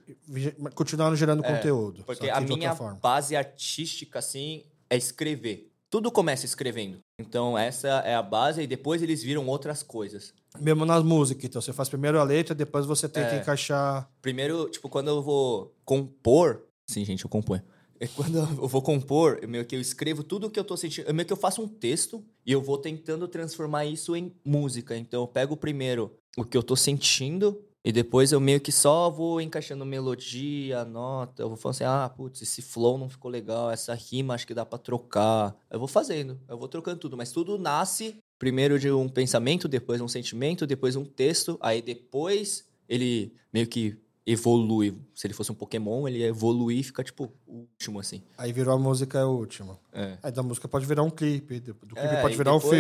Speaker 1: Continuaram gerando conteúdo.
Speaker 2: É, Porque
Speaker 1: só que
Speaker 2: a minha base artística, assim, é escrever. Tudo começa escrevendo. Então, essa é a base, e depois eles viram outras coisas.
Speaker 1: Mesmo nas músicas, então você faz primeiro a letra, depois você tenta
Speaker 2: É.
Speaker 1: encaixar.
Speaker 2: Primeiro, tipo, quando eu vou compor. Sim, gente, eu componho. É Quando eu vou compor, eu meio que eu escrevo tudo o que eu tô sentindo. Eu meio que eu faço um texto e eu vou tentando transformar isso em música. Então eu pego primeiro o que eu tô sentindo e depois eu meio que só vou encaixando melodia, nota. Eu vou falando assim: ah, putz, esse flow não ficou legal, essa rima acho que dá pra trocar. Eu vou fazendo, eu vou trocando tudo, mas tudo nasce primeiro de um pensamento, depois um sentimento, depois um texto, aí depois ele meio que evolui. Se ele fosse um Pokémon, ele ia evoluir e fica tipo o último assim.
Speaker 1: Aí virou a música é o último.
Speaker 2: É.
Speaker 1: Aí da música pode virar um clipe, do clipe
Speaker 2: É,
Speaker 1: pode virar um filme.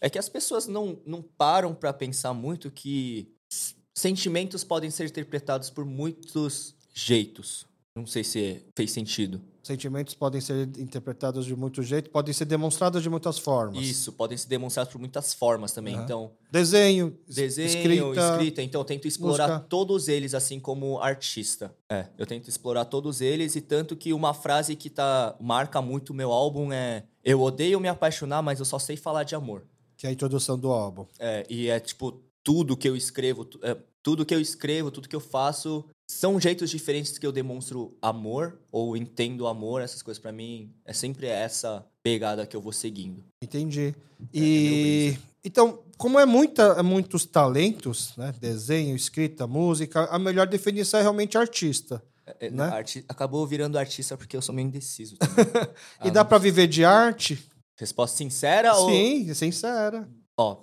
Speaker 2: É que as pessoas não, não param pra pensar muito que sentimentos podem ser interpretados por muitos jeitos. Não sei se fez sentido.
Speaker 1: Sentimentos podem ser interpretados de muito jeito, podem ser demonstrados de muitas formas.
Speaker 2: Isso, podem ser demonstrados por muitas formas também.
Speaker 1: Aham.
Speaker 2: Então,
Speaker 1: Desenho, es-
Speaker 2: Desenho,
Speaker 1: escrita.
Speaker 2: escrita. Então, eu tento explorar
Speaker 1: música.
Speaker 2: todos eles, assim como artista. É, eu tento explorar todos eles, e tanto que uma frase que tá, marca muito o meu álbum é: Eu odeio me apaixonar, mas eu só sei falar de amor.
Speaker 1: que é a introdução do álbum.
Speaker 2: É, e é tipo, tudo que eu escrevo, é, tudo que eu escrevo, tudo que eu faço, são jeitos diferentes que eu demonstro amor, ou entendo amor, essas coisas pra mim. É sempre essa pegada que eu vou seguindo.
Speaker 1: Entendi.
Speaker 2: É,
Speaker 1: E então, como é muita, é muitos talentos, né? Desenho, escrita, música, a melhor definição é realmente artista.
Speaker 2: É, é,
Speaker 1: Né?
Speaker 2: arti- acabou virando artista porque eu sou meio indeciso.
Speaker 1: E
Speaker 2: Ah,
Speaker 1: dá pra viver de arte?
Speaker 2: Resposta sincera ou.
Speaker 1: Sim, sincera.
Speaker 2: Ó,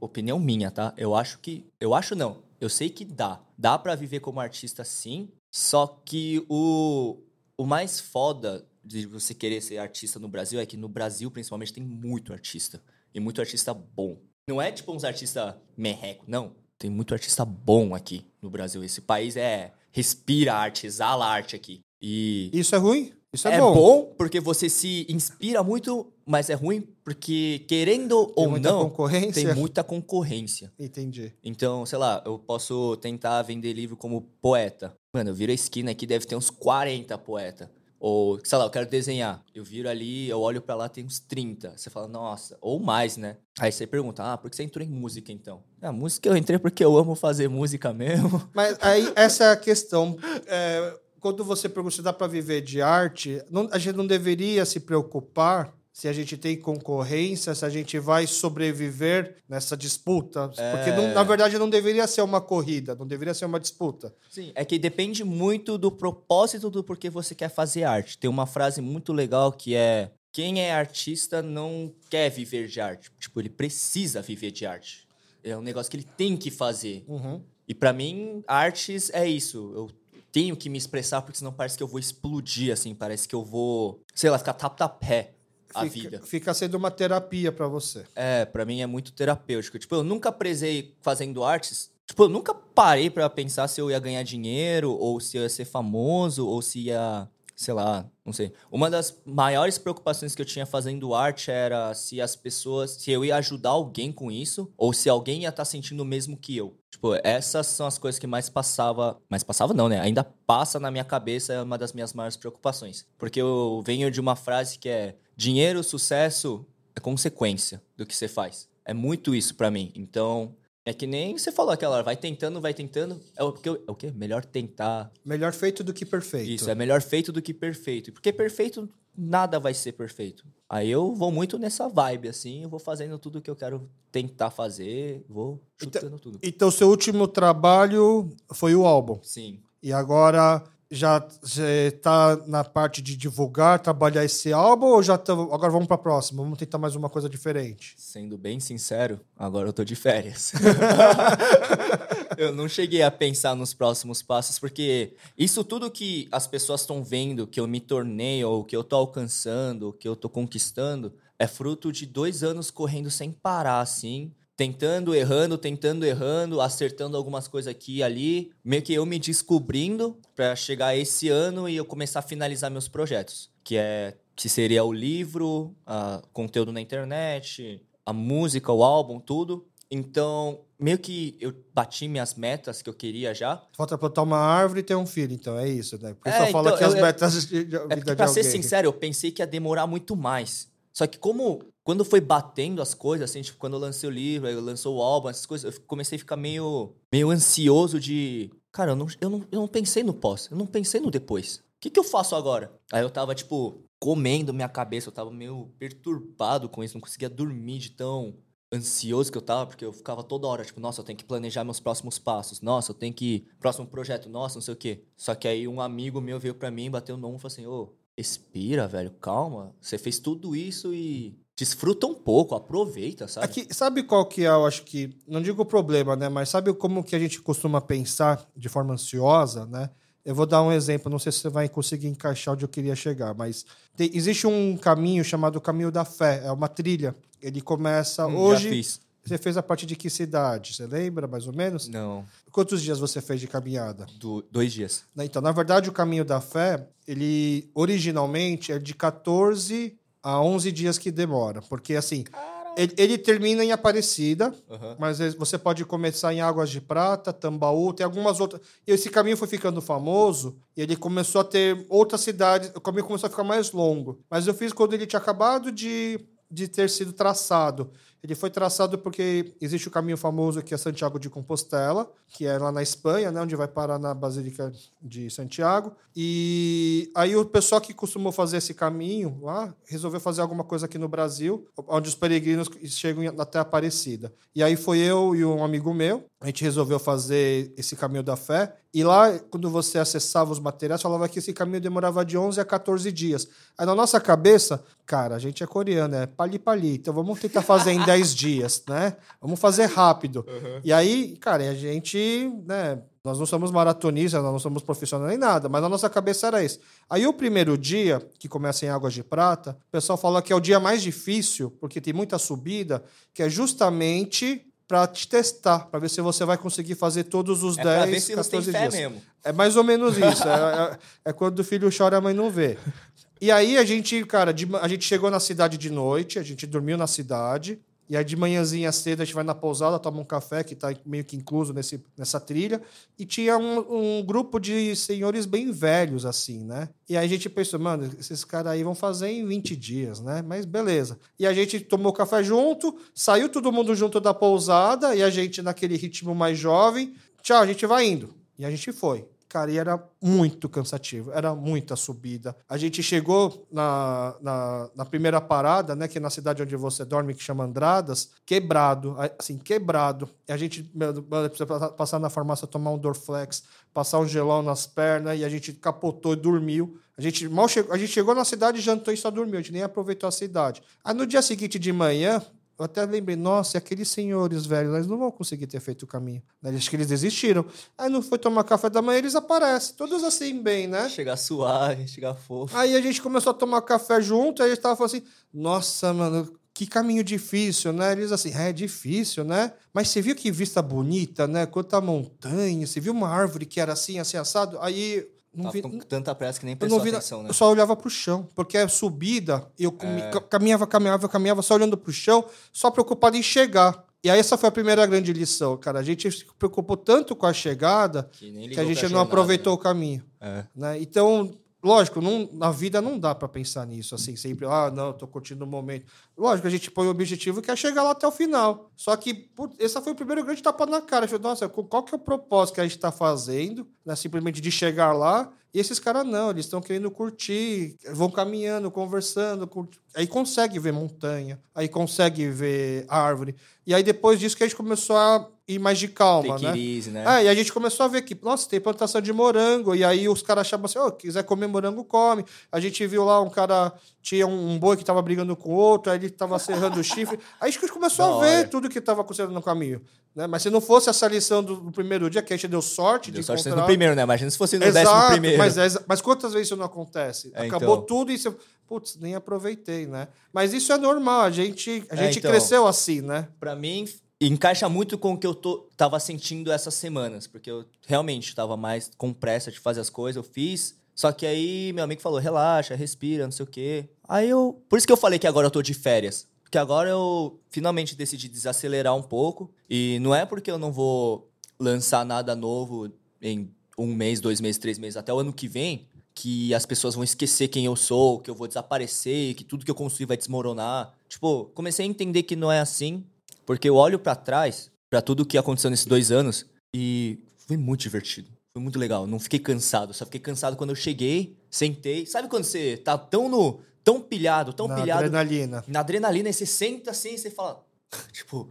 Speaker 2: opinião minha, tá? Eu acho que. Eu acho não. Eu sei que dá. Dá pra viver como artista sim. Só que o, o mais foda de você querer ser artista no Brasil é que no Brasil, principalmente, tem muito artista. E muito artista bom. Não é tipo uns artistas merreco, não. Tem muito artista bom aqui no Brasil. Esse país é. Respira arte, exala arte aqui. E.
Speaker 1: Isso é ruim? Isso é,
Speaker 2: É
Speaker 1: bom.
Speaker 2: bom. porque você se inspira muito, mas é ruim porque, querendo
Speaker 1: Tem
Speaker 2: ou não, tem muita concorrência.
Speaker 1: Entendi.
Speaker 2: Então, sei lá, eu posso tentar vender livro como poeta. Mano, eu viro a esquina aqui, deve ter uns 40 poeta. Ou, sei lá, eu quero desenhar. Eu viro ali, eu olho pra lá, tem uns 30. Você fala, nossa, ou mais, né? Aí você pergunta, ah, por que você entrou em música então? A música eu entrei porque eu amo fazer música mesmo.
Speaker 1: Mas aí, essa é a questão. É, quando você pergunta se dá para viver de arte, não- a gente não deveria se preocupar se a gente tem concorrência, se a gente vai sobreviver nessa disputa. Porque, não-
Speaker 2: É.
Speaker 1: na verdade, não deveria ser uma corrida, não deveria ser uma disputa.
Speaker 2: Sim, é que depende muito do propósito do porquê você quer fazer arte. Tem uma frase muito legal que é: quem é artista não quer viver de arte. Tipo, ele precisa viver de arte. É um negócio que ele tem que fazer.
Speaker 1: Uhum.
Speaker 2: E pra mim, artes é isso. Eu tenho que me expressar porque senão parece que eu vou explodir, assim. Parece que eu vou, sei lá, ficar tapa-pé a
Speaker 1: Fica,
Speaker 2: vida.
Speaker 1: fica sendo uma terapia para você.
Speaker 2: É, pra mim é muito terapêutico. Tipo, eu nunca prezei fazendo artes. Tipo, eu nunca parei pra pensar se eu ia ganhar dinheiro, ou se eu ia ser famoso, ou se ia sei lá, não sei. Uma das maiores preocupações que eu tinha fazendo arte era se as pessoas, se eu ia ajudar alguém com isso, ou se alguém ia estar tá sentindo o mesmo que eu. Tipo, essas são as coisas que mais passava. Mais passava, não, né? Ainda passa na minha cabeça, é uma das minhas maiores preocupações. Porque eu venho de uma frase que é: dinheiro, sucesso é consequência do que você faz. É muito isso para mim. Então, é que nem você falou aquela hora, vai tentando, vai tentando. É o, que, é o quê? Melhor tentar.
Speaker 1: Melhor feito do que perfeito.
Speaker 2: Isso, é melhor feito do que perfeito. Porque perfeito, nada vai ser perfeito. Aí eu vou muito nessa vibe, assim, eu vou fazendo tudo que eu quero tentar fazer, vou chutando
Speaker 1: então,
Speaker 2: tudo.
Speaker 1: Então, seu último trabalho foi o álbum.
Speaker 2: Sim.
Speaker 1: E agora já está na parte de divulgar, trabalhar esse álbum ou já tá, agora vamos para a próxima? Vamos tentar mais uma coisa diferente?
Speaker 2: Sendo bem sincero, agora eu tô de férias. eu não cheguei a pensar nos próximos passos porque isso tudo que as pessoas estão vendo que eu me tornei ou que eu tô alcançando, que eu tô conquistando, é fruto de dois anos correndo sem parar assim tentando, errando, tentando, errando, acertando algumas coisas aqui e ali, meio que eu me descobrindo para chegar esse ano e eu começar a finalizar meus projetos, que é que seria o livro, conteúdo na internet, a música, o álbum, tudo. Então, meio que eu bati minhas metas que eu queria já.
Speaker 1: Falta plantar uma árvore e ter um filho, então é isso, né? Porque é, só fala então, que eu, as metas de, de,
Speaker 2: é porque, pra ser sincero, eu pensei que ia demorar muito mais. Só que como quando foi batendo as coisas, assim, tipo, quando eu lancei o livro, eu lançou o álbum, essas coisas, eu comecei a ficar meio, meio ansioso de. Cara, eu não, eu, não, eu não pensei no pós, eu não pensei no depois. O que, que eu faço agora? Aí eu tava, tipo, comendo minha cabeça, eu tava meio perturbado com isso, não conseguia dormir de tão ansioso que eu tava, porque eu ficava toda hora, tipo, nossa, eu tenho que planejar meus próximos passos, nossa, eu tenho que. Próximo projeto, nossa, não sei o quê. Só que aí um amigo meu veio pra mim, bateu no ombro e falou assim, ô, Respira, velho, calma. Você fez tudo isso e desfruta um pouco, aproveita, sabe?
Speaker 1: Aqui, sabe qual que é, eu acho que, não digo o problema, né, mas sabe como que a gente costuma pensar de forma ansiosa, né? Eu vou dar um exemplo, não sei se você vai conseguir encaixar onde eu queria chegar, mas tem, existe um caminho chamado Caminho da Fé, é uma trilha. Ele começa hum, hoje. Você fez a parte de que cidade? Você lembra, mais ou menos?
Speaker 2: Não.
Speaker 1: Quantos dias você fez de caminhada?
Speaker 2: Do, dois dias.
Speaker 1: Né, então, na verdade, o Caminho da Fé, ele originalmente é de 14 a 11 dias que demora. Porque, assim, ele, ele, termina em Aparecida, uhum. mas você pode começar em Águas de Prata, Tambaú, tem algumas outras. E esse caminho foi ficando famoso e ele começou a ter outras cidades. O caminho começou a ficar mais longo. Mas eu fiz quando ele tinha acabado de, de ter sido traçado. Ele foi traçado porque existe o caminho famoso que é Santiago de Compostela, que é lá na Espanha, né, onde vai parar na Basílica de Santiago. E aí o pessoal que costumou fazer esse caminho lá resolveu fazer alguma coisa aqui no Brasil, onde os peregrinos chegam até Aparecida. E aí foi eu e um amigo meu, a gente resolveu fazer esse caminho da fé. E lá, quando você acessava os materiais, falava que esse caminho demorava de 11 a 14 dias. Aí na nossa cabeça, cara, a gente é coreano, é pali-pali, então vamos tentar fazer em 10 dias, né? Vamos fazer rápido. Uhum. E aí, cara, a gente, né? Nós não somos maratonistas, nós não somos profissionais nem nada, mas na nossa cabeça era isso. Aí o primeiro dia, que começa em Águas de Prata, o pessoal fala que é o dia mais difícil, porque tem muita subida, que é justamente para te testar, para ver se você vai conseguir fazer todos os é 10, 14 dias. Mesmo. É mais ou menos isso. é, é, é, quando o filho chora, a mãe não vê. E aí a gente, cara, de, a gente chegou na cidade de noite, a gente dormiu na cidade. E aí de manhãzinha cedo a gente vai na pousada, toma um café, que está meio que incluso nesse, nessa trilha. E tinha um, um, grupo de senhores bem velhos, assim, né? E aí a gente pensou, mano, esses caras aí vão fazer em 20 dias, né? Mas beleza. E a gente tomou café junto, saiu todo mundo junto da pousada, e a gente, naquele ritmo mais jovem, tchau, a gente vai indo. E a gente foi cara, e era muito cansativo, era muita subida. A gente chegou na, na, na, primeira parada, né, que é na cidade onde você dorme, que chama Andradas, quebrado, assim, quebrado. E a gente precisa passar na farmácia, tomar um Dorflex, passar um gelão nas pernas, e a gente capotou e dormiu. A gente mal chegou, a gente chegou na cidade, jantou e só dormiu, a gente nem aproveitou a cidade. Aí no dia seguinte de manhã, eu até lembrei, nossa, aqueles senhores velhos, eles não vão conseguir ter feito o caminho. Né? Acho que eles desistiram. Aí não foi tomar café da manhã, eles aparecem, todos assim, bem, né?
Speaker 2: Chegar suave, chegar fofo.
Speaker 1: Aí a gente começou a tomar café junto, aí eles estavam falando assim, nossa, mano, que caminho difícil, né? Eles assim, é, é difícil, né? Mas você viu que vista bonita, né? Quanta montanha, você viu uma árvore que era assim, assim, assado? Aí não
Speaker 2: Tava
Speaker 1: vi,
Speaker 2: com tanta pressa que nem prestou
Speaker 1: vi,
Speaker 2: atenção, né?
Speaker 1: eu só olhava pro chão, porque é subida, eu comi-
Speaker 2: É.
Speaker 1: ca- caminhava, caminhava, caminhava, só olhando pro chão, só preocupado em chegar. E aí essa foi a primeira grande lição, cara. A gente se preocupou tanto com a chegada
Speaker 2: Que,
Speaker 1: que a gente não
Speaker 2: jornada,
Speaker 1: aproveitou o caminho.
Speaker 2: né?
Speaker 1: né? Então, lógico, não, na vida não dá pra pensar nisso, assim, sempre, ah, não, tô curtindo o momento. Lógico, a gente põe o objetivo que é chegar lá até o final. Só que, putz, esse foi o primeiro grande tapa na cara. Falei, nossa, qual que é o propósito que a gente tá fazendo, né? Simplesmente de chegar lá. E esses caras não, eles estão querendo curtir, vão caminhando, conversando, curti- aí consegue ver montanha, aí consegue ver árvore. E aí depois disso que a gente começou a ir mais de calma,
Speaker 2: Take
Speaker 1: né?
Speaker 2: easy, né?
Speaker 1: Ah, e a gente começou a ver que, nossa, tem plantação de morango. E aí os caras achavam assim, ó, quiser comer morango, come. A gente viu lá um cara, tinha um, boi que tava brigando com o outro, aí ele tava serrando o chifre. Aí a gente começou
Speaker 2: Da
Speaker 1: a ver
Speaker 2: hora.
Speaker 1: tudo que tava acontecendo no caminho. Né? Mas se não fosse essa lição do, do primeiro dia, que a gente deu sorte
Speaker 2: Deu
Speaker 1: de
Speaker 2: sorte
Speaker 1: encontrar...
Speaker 2: no primeiro, né? Imagina se fosse no décimo
Speaker 1: Exato,
Speaker 2: primeiro.
Speaker 1: mas, é mas quantas vezes isso não acontece?
Speaker 2: É,
Speaker 1: Acabou
Speaker 2: então.
Speaker 1: tudo e você... Putz, nem aproveitei, né? Mas isso é normal, a gente, a
Speaker 2: É,
Speaker 1: gente
Speaker 2: então.
Speaker 1: cresceu assim, né?
Speaker 2: Pra mim, encaixa muito com o que eu tô, tava sentindo essas semanas. Porque eu realmente tava mais com pressa de fazer as coisas, eu fiz. Só que aí meu amigo falou, relaxa, respira, não sei o quê. Aí eu... Por isso que eu falei que agora eu tô de férias. Porque agora eu finalmente decidi desacelerar um pouco. E não é porque eu não vou lançar nada novo em um mês, dois meses, três meses, até o ano que vem, que as pessoas vão esquecer quem eu sou, que eu vou desaparecer, que tudo que eu construí vai desmoronar. Tipo, comecei a entender que não é assim, porque eu olho pra trás, pra tudo que aconteceu nesses dois anos, e foi muito divertido. Foi muito legal. Não fiquei cansado. Só fiquei cansado quando eu cheguei, sentei. Sabe quando você tá tão no. tão pilhado, tão
Speaker 1: Na
Speaker 2: pilhado
Speaker 1: adrenalina.
Speaker 2: na adrenalina, e você senta assim e você fala. Tipo,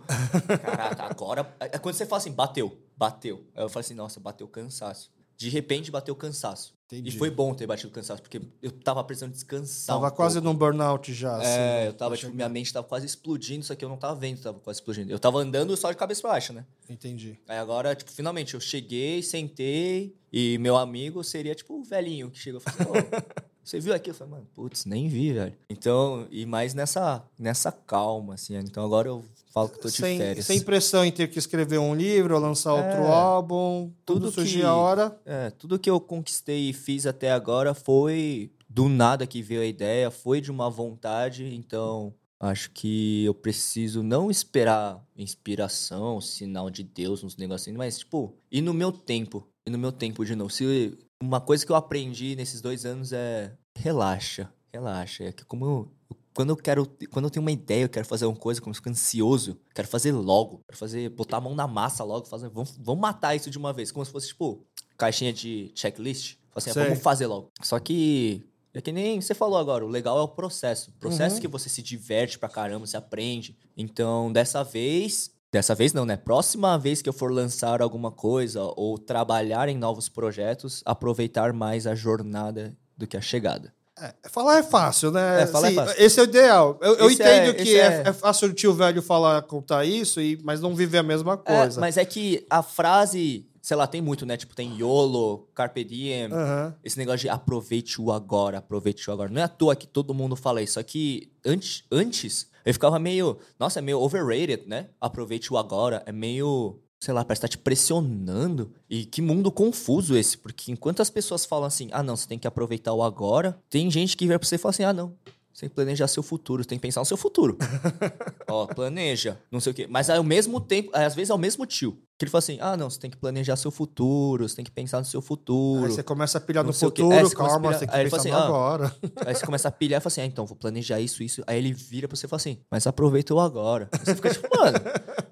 Speaker 2: caraca, agora. É quando você fala assim, bateu, bateu. Aí eu falo assim, nossa, bateu cansaço. De repente bateu cansaço.
Speaker 1: Entendi.
Speaker 2: E foi bom ter batido cansaço, porque eu tava precisando descansar.
Speaker 1: Tava
Speaker 2: um
Speaker 1: quase
Speaker 2: pouco.
Speaker 1: num burnout já. assim,
Speaker 2: É, eu tava, tipo,
Speaker 1: chegar.
Speaker 2: minha mente tava quase explodindo, só que eu não tava vendo tava quase explodindo. Eu tava andando só de cabeça pra baixo, né?
Speaker 1: Entendi.
Speaker 2: Aí agora, tipo, finalmente eu cheguei, sentei, e meu amigo seria, tipo, o velhinho que chegou e falou assim, "Ô, você viu aqui? Eu falei, mano, putz, nem vi, velho. Então, e mais nessa, nessa calma, assim. Então agora eu falo que tô de
Speaker 1: sem,
Speaker 2: férias.
Speaker 1: sem pressão em ter que escrever um livro ou lançar outro
Speaker 2: É,
Speaker 1: álbum. Tudo
Speaker 2: tudo
Speaker 1: surgir
Speaker 2: que-
Speaker 1: a hora.
Speaker 2: É, tudo que eu conquistei e fiz até agora foi do nada que veio a ideia, foi de uma vontade, então acho que eu preciso não esperar inspiração, sinal de Deus, uns negocinhos, mas tipo, ir no meu tempo, ir no meu tempo de novo. Se uma coisa que eu aprendi nesses dois anos é relaxa, relaxa, é que como eu, quando eu quero, quando eu tenho uma ideia, eu quero fazer uma coisa, como eu fico ansioso, quero fazer logo, quero fazer, botar a mão na massa logo, fazer, vamos, vamos matar isso de uma vez, como se fosse tipo caixinha de checklist, assim,
Speaker 1: Sei.
Speaker 2: vamos fazer logo. Só que é que nem você falou agora, o legal é o processo. O processo
Speaker 1: Uhum.
Speaker 2: que você se diverte pra caramba, você aprende. Então, dessa vez, dessa vez não, né? Próxima vez que eu for lançar alguma coisa ou trabalhar em novos projetos, aproveitar mais a jornada do que a chegada.
Speaker 1: É, falar é fácil, né?
Speaker 2: É, falar é
Speaker 1: Sim,
Speaker 2: fácil.
Speaker 1: Esse é o ideal. Eu, eu
Speaker 2: Esse é-
Speaker 1: entendo que é,
Speaker 2: é-
Speaker 1: é fácil o tio velho falar, contar isso, e, mas não viver a mesma
Speaker 2: É,
Speaker 1: coisa.
Speaker 2: mas é que a frase, sei lá, tem muito, né? Tipo, tem YOLO, Carpe Diem,
Speaker 1: Aham.
Speaker 2: Esse negócio de aproveite o agora, aproveite o agora. Não é à toa que todo mundo fala isso. Só que antes, antes eu ficava meio. Nossa, é meio overrated, né? Aproveite o agora. É meio. Sei lá, parece que tá te pressionando. E que mundo confuso esse. Porque enquanto as pessoas falam assim, ah, não, você tem que aproveitar o agora, tem gente que vira pra você e fala assim, ah, não. Você tem que planejar seu futuro, você tem que pensar no seu futuro. Ó, planeja, não sei o quê. Mas ao mesmo tempo, às vezes é o mesmo tio. Que ele fala assim: ah, não, você tem que planejar seu futuro, você tem que pensar no seu futuro.
Speaker 1: Aí você começa a pilhar no futuro,
Speaker 2: É, você
Speaker 1: calma,
Speaker 2: pilhar-
Speaker 1: você tem que
Speaker 2: aí
Speaker 1: pensar
Speaker 2: assim,
Speaker 1: agora.
Speaker 2: Aí você começa a pilhar e fala assim: ah, então, vou planejar isso, isso. Aí ele vira pra você e fala assim: mas aproveita o agora. Aí você fica tipo, mano,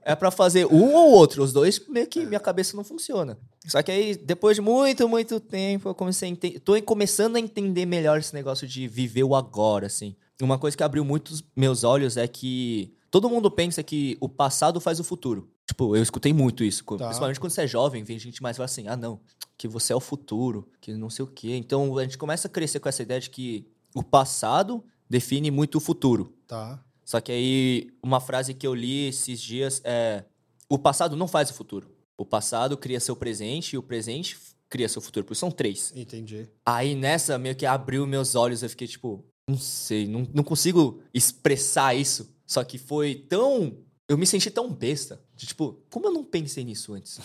Speaker 2: é pra fazer um ou outro. Os dois, meio que minha cabeça não funciona. Só que aí, depois de muito, muito tempo, eu comecei a entender. Tô começando a entender melhor esse negócio de viver o agora, assim. Uma coisa que abriu muitos meus olhos é que todo mundo pensa que o passado faz o futuro. Tipo, eu escutei muito isso.
Speaker 1: Tá.
Speaker 2: Principalmente quando você é jovem, vem gente mais e fala assim: ah, não, que você é o futuro, que não sei o quê. Então a gente começa a crescer com essa ideia de que o passado define muito o futuro.
Speaker 1: Tá.
Speaker 2: Só que aí, uma frase que eu li esses dias é: o passado não faz o futuro. O passado cria seu presente e o presente cria seu futuro. Porque são três.
Speaker 1: Entendi.
Speaker 2: Aí nessa, meio que abriu meus olhos, eu fiquei tipo, não sei, não, não consigo expressar isso. Só que foi tão. Eu me senti tão besta. De tipo, como eu não pensei nisso antes?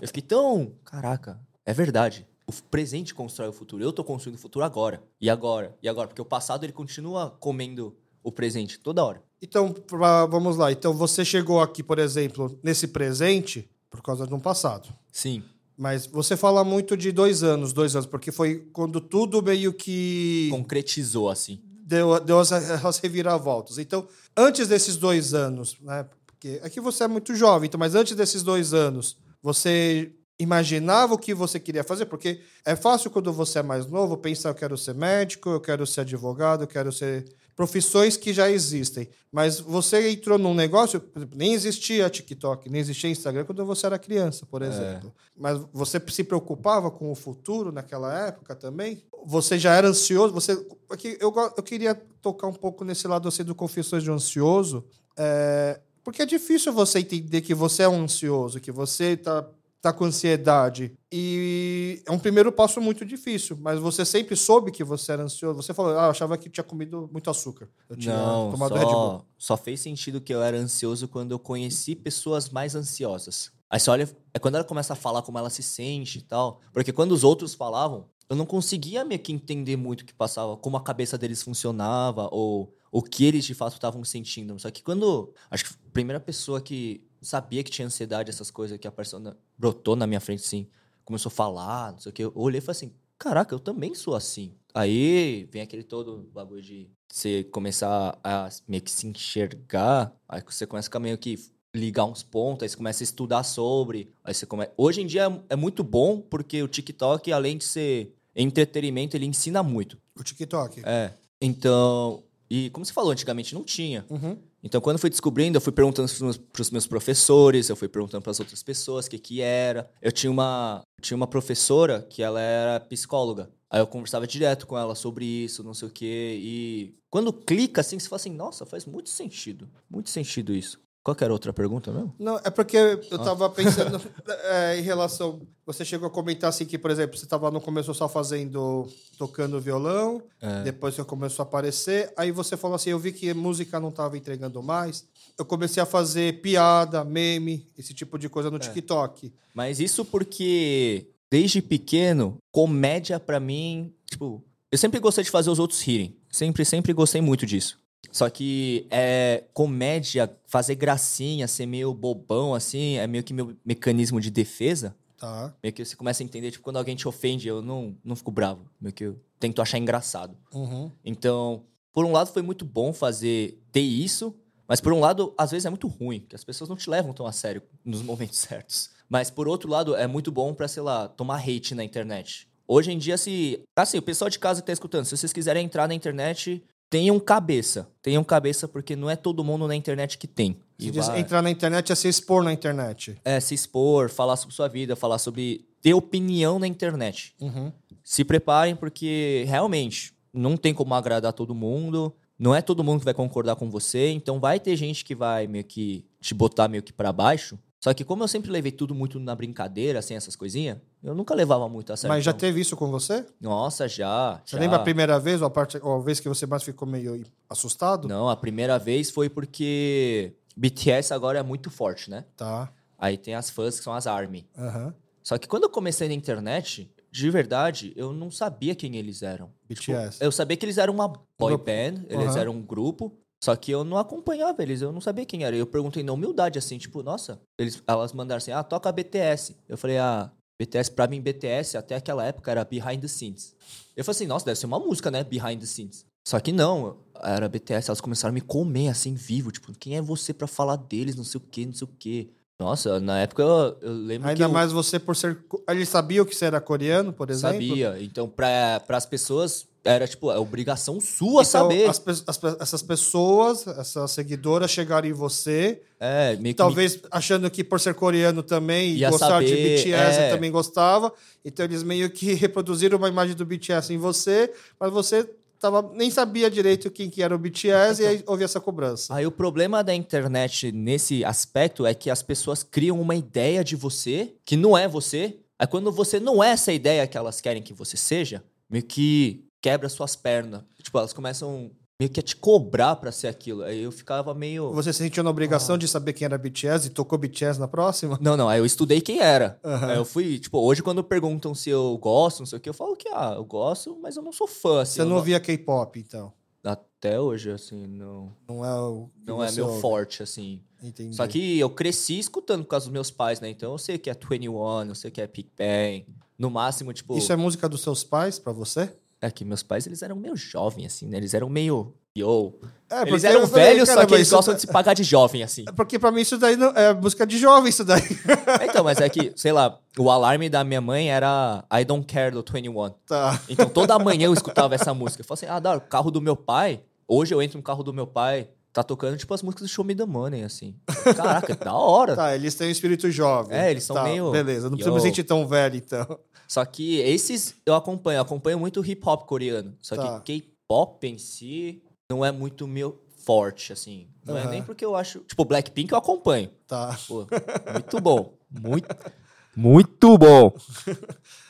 Speaker 2: eu fiquei tão. Caraca, é verdade. o presente constrói o futuro. Eu tô construindo o futuro agora. E agora? E agora? Porque o passado ele continua comendo o presente toda hora.
Speaker 1: Então, pra- vamos lá. Então, você chegou aqui, por exemplo, nesse presente por causa de um passado.
Speaker 2: Sim.
Speaker 1: Mas você fala muito de dois anos, dois anos, porque foi quando tudo meio que
Speaker 2: Concretizou, assim.
Speaker 1: Deu, deu as, as reviravoltas. Então, antes desses dois anos, né? Porque aqui você é muito jovem, então, mas antes desses dois anos, você imaginava o que você queria fazer? Porque é fácil quando você é mais novo pensar, eu quero ser médico, eu quero ser advogado, eu quero ser profissões que já existem. Mas você entrou num negócio, por exemplo, nem existia TikTok, nem existia Instagram quando você era criança, por exemplo. Mas você se preocupava com o futuro naquela época também? Você já era ansioso? Você, aqui, eu, eu queria tocar um pouco nesse lado assim, do Confissões de Ansioso, é, porque é difícil você entender que você é um ansioso, que você tá, tá com ansiedade. E é um primeiro passo muito difícil, mas você sempre soube que você era ansioso. Você falou, ah, eu achava que tinha comido muito açúcar. Eu tinha
Speaker 2: Não,
Speaker 1: tomado Red Bull.
Speaker 2: só, só fez sentido que eu era ansioso quando eu conheci pessoas mais ansiosas. Aí você olha, é quando ela começa a falar como ela se sente e tal. Porque quando os outros falavam, eu não conseguia meio que entender muito o que passava, como a cabeça deles funcionava, ou o que eles de fato estavam sentindo. Só que quando. Acho que a primeira pessoa que sabia que tinha ansiedade, essas coisas que a pessoa brotou na minha frente, assim, começou a falar, não sei o que, eu olhei e falei assim: caraca, eu também sou assim. Aí vem aquele todo bagulho de você começar a meio que se enxergar, aí você começa a meio que ligar uns pontos, aí você começa a estudar sobre, aí você começa... Hoje em dia é- é muito bom porque o TikTok, além de ser entretenimento, ele ensina muito.
Speaker 1: O TikTok.
Speaker 2: É. Então, e como você falou, antigamente não tinha.
Speaker 1: Uhum.
Speaker 2: Então, quando fui descobrindo, eu fui perguntando para os meus professores, eu fui perguntando para as outras pessoas o que, que era. Eu tinha uma, tinha uma professora que ela era psicóloga. Aí eu conversava direto com ela sobre isso, não sei o quê. E quando clica assim, você fala assim, nossa, faz muito sentido. Muito sentido isso. Qual que era a outra pergunta mesmo?
Speaker 1: Não, é porque eu tava pensando é, em relação. Você chegou a comentar assim que, por exemplo, você tava no começo só fazendo. tocando violão, depois você começou a aparecer. Aí você falou assim: eu vi que música não tava entregando mais. Eu comecei a fazer piada, meme, esse tipo de coisa no TikTok.
Speaker 2: Mas isso porque, desde pequeno, comédia pra mim, tipo, eu sempre gostei de fazer os outros rirem. Sempre, sempre gostei muito disso. Só que é comédia, fazer gracinha, ser meio bobão, assim, é meio que meu mecanismo de defesa.
Speaker 1: Tá.
Speaker 2: Meio que você começa a entender, tipo, quando alguém te ofende, eu não, não fico bravo. Meio que eu tento achar engraçado.
Speaker 1: Uhum.
Speaker 2: Então, por um lado foi muito bom fazer ter isso, mas por um lado, às vezes é muito ruim, porque as pessoas não te levam tão a sério nos momentos certos. Mas por outro lado, é muito bom pra, sei lá, tomar hate na internet. Hoje em dia, se. Assim, o pessoal de casa que tá escutando, se vocês quiserem entrar na internet, tenham cabeça. Tenham cabeça, porque não é todo mundo na internet que tem. E
Speaker 1: diz,
Speaker 2: vai-
Speaker 1: entrar na internet é se expor na internet.
Speaker 2: é se expor, falar sobre sua vida, falar sobre. ter opinião na internet
Speaker 1: Uhum.
Speaker 2: se preparem, porque realmente não tem como agradar todo mundo. Não é todo mundo que vai concordar com você, então vai ter gente que vai meio que te botar meio que pra baixo. Só que como eu sempre levei tudo muito na brincadeira, assim, essas coisinhas, eu nunca levava muito a sério.
Speaker 1: Mas já
Speaker 2: então.
Speaker 1: teve isso com você?
Speaker 2: Nossa, já.
Speaker 1: Você
Speaker 2: já.
Speaker 1: lembra a primeira vez ou a, parte, ou a vez que você mais ficou meio assustado?
Speaker 2: Não, a primeira vez foi porque BTS agora é muito forte, né?
Speaker 1: Tá.
Speaker 2: Aí tem as fãs que são as ARMY.
Speaker 1: Aham.
Speaker 2: Só que quando eu comecei na internet, de verdade, eu não sabia quem eles eram.
Speaker 1: BTS.
Speaker 2: Eu sabia que eles eram uma boy band, eles
Speaker 1: Aham.
Speaker 2: eram um grupo, só que eu não acompanhava eles, eu não sabia quem era. Eu perguntei na humildade, assim, tipo, nossa, eles, elas mandaram assim, ah, toca BTS. Eu falei, ah, BTS, pra mim, BTS, até aquela época, era Behind the Scenes. Eu falei assim, nossa, deve ser uma música, né, Behind the Scenes. Só que não, era BTS, elas começaram a me comer, assim, vivo, tipo, quem é você pra falar deles, não sei o quê, não sei o quê. Nossa, na época eu, eu lembro que
Speaker 1: Ainda
Speaker 2: eu
Speaker 1: mais você por ser. Eles sabiam que você era coreano, por exemplo?
Speaker 2: sabia. Então, pra, as pessoas, era tipo, é obrigação sua
Speaker 1: Então,
Speaker 2: saber.
Speaker 1: as as essas pessoas, essas seguidoras chegaram em você,
Speaker 2: É, meio que
Speaker 1: talvez achando que por ser coreano também e gostar de
Speaker 2: saber,
Speaker 1: BTS
Speaker 2: é.
Speaker 1: também gostava. Então eles meio que reproduziram uma imagem do BTS em você, mas você tava, nem sabia direito quem que era o BTS e aí houve essa cobrança.
Speaker 2: Aí o problema da internet nesse aspecto é que as pessoas criam uma ideia de você que não é você. Aí quando você não é essa ideia que elas querem que você seja, meio que quebra suas pernas. Tipo, elas começam meio que ia te cobrar pra ser aquilo. Aí eu ficava meio.
Speaker 1: Você se sentiu na obrigação de saber quem era BTS e tocou BTS na próxima?
Speaker 2: Não, não, aí eu estudei quem era.
Speaker 1: Aham.
Speaker 2: Aí eu fui, tipo, hoje quando perguntam se eu gosto, não sei o que, eu falo que, ah, eu gosto, mas eu não sou fã, assim.
Speaker 1: Você não ouvia K-pop, então?
Speaker 2: Até hoje, assim, não,
Speaker 1: Não é o
Speaker 2: não é meu
Speaker 1: ouve.
Speaker 2: forte, assim.
Speaker 1: Entendi.
Speaker 2: Só que eu cresci escutando por causa dos meus pais, né? Então eu sei que é 21, eu sei que é Big Bang. No máximo, tipo.
Speaker 1: Isso é música dos seus pais pra você?
Speaker 2: É que meus pais, eles eram meio jovens, assim, né? Eles eram meio. Yo.
Speaker 1: É,
Speaker 2: eles eram velhos, só
Speaker 1: caramba,
Speaker 2: que eles gostam
Speaker 1: tá-
Speaker 2: de se pagar de jovem, assim.
Speaker 1: É Porque pra mim isso daí não... é música de jovem, isso daí.
Speaker 2: Então, mas é que, sei lá, o alarme da minha mãe era I Don't Care do 21.
Speaker 1: tá.
Speaker 2: Então toda manhã eu escutava essa música. Eu falei assim, ah, da hora, o carro do meu pai. Hoje eu entro no carro do meu pai, tá tocando tipo as músicas do Show Me the Money, assim. Caraca, da hora.
Speaker 1: Tá, eles têm um espírito jovem.
Speaker 2: É, eles são
Speaker 1: Tá,
Speaker 2: meio-
Speaker 1: Beleza, não precisa me sentir tão velho, então.
Speaker 2: Só que esses eu acompanho, eu acompanho muito hip hop coreano. Só
Speaker 1: Tá.
Speaker 2: que K-pop em si não é muito meu forte, assim. Não é
Speaker 1: Aham.
Speaker 2: nem porque eu acho. Tipo, Blackpink eu acompanho.
Speaker 1: Tá.
Speaker 2: Pô, muito bom. Muito. Muito bom.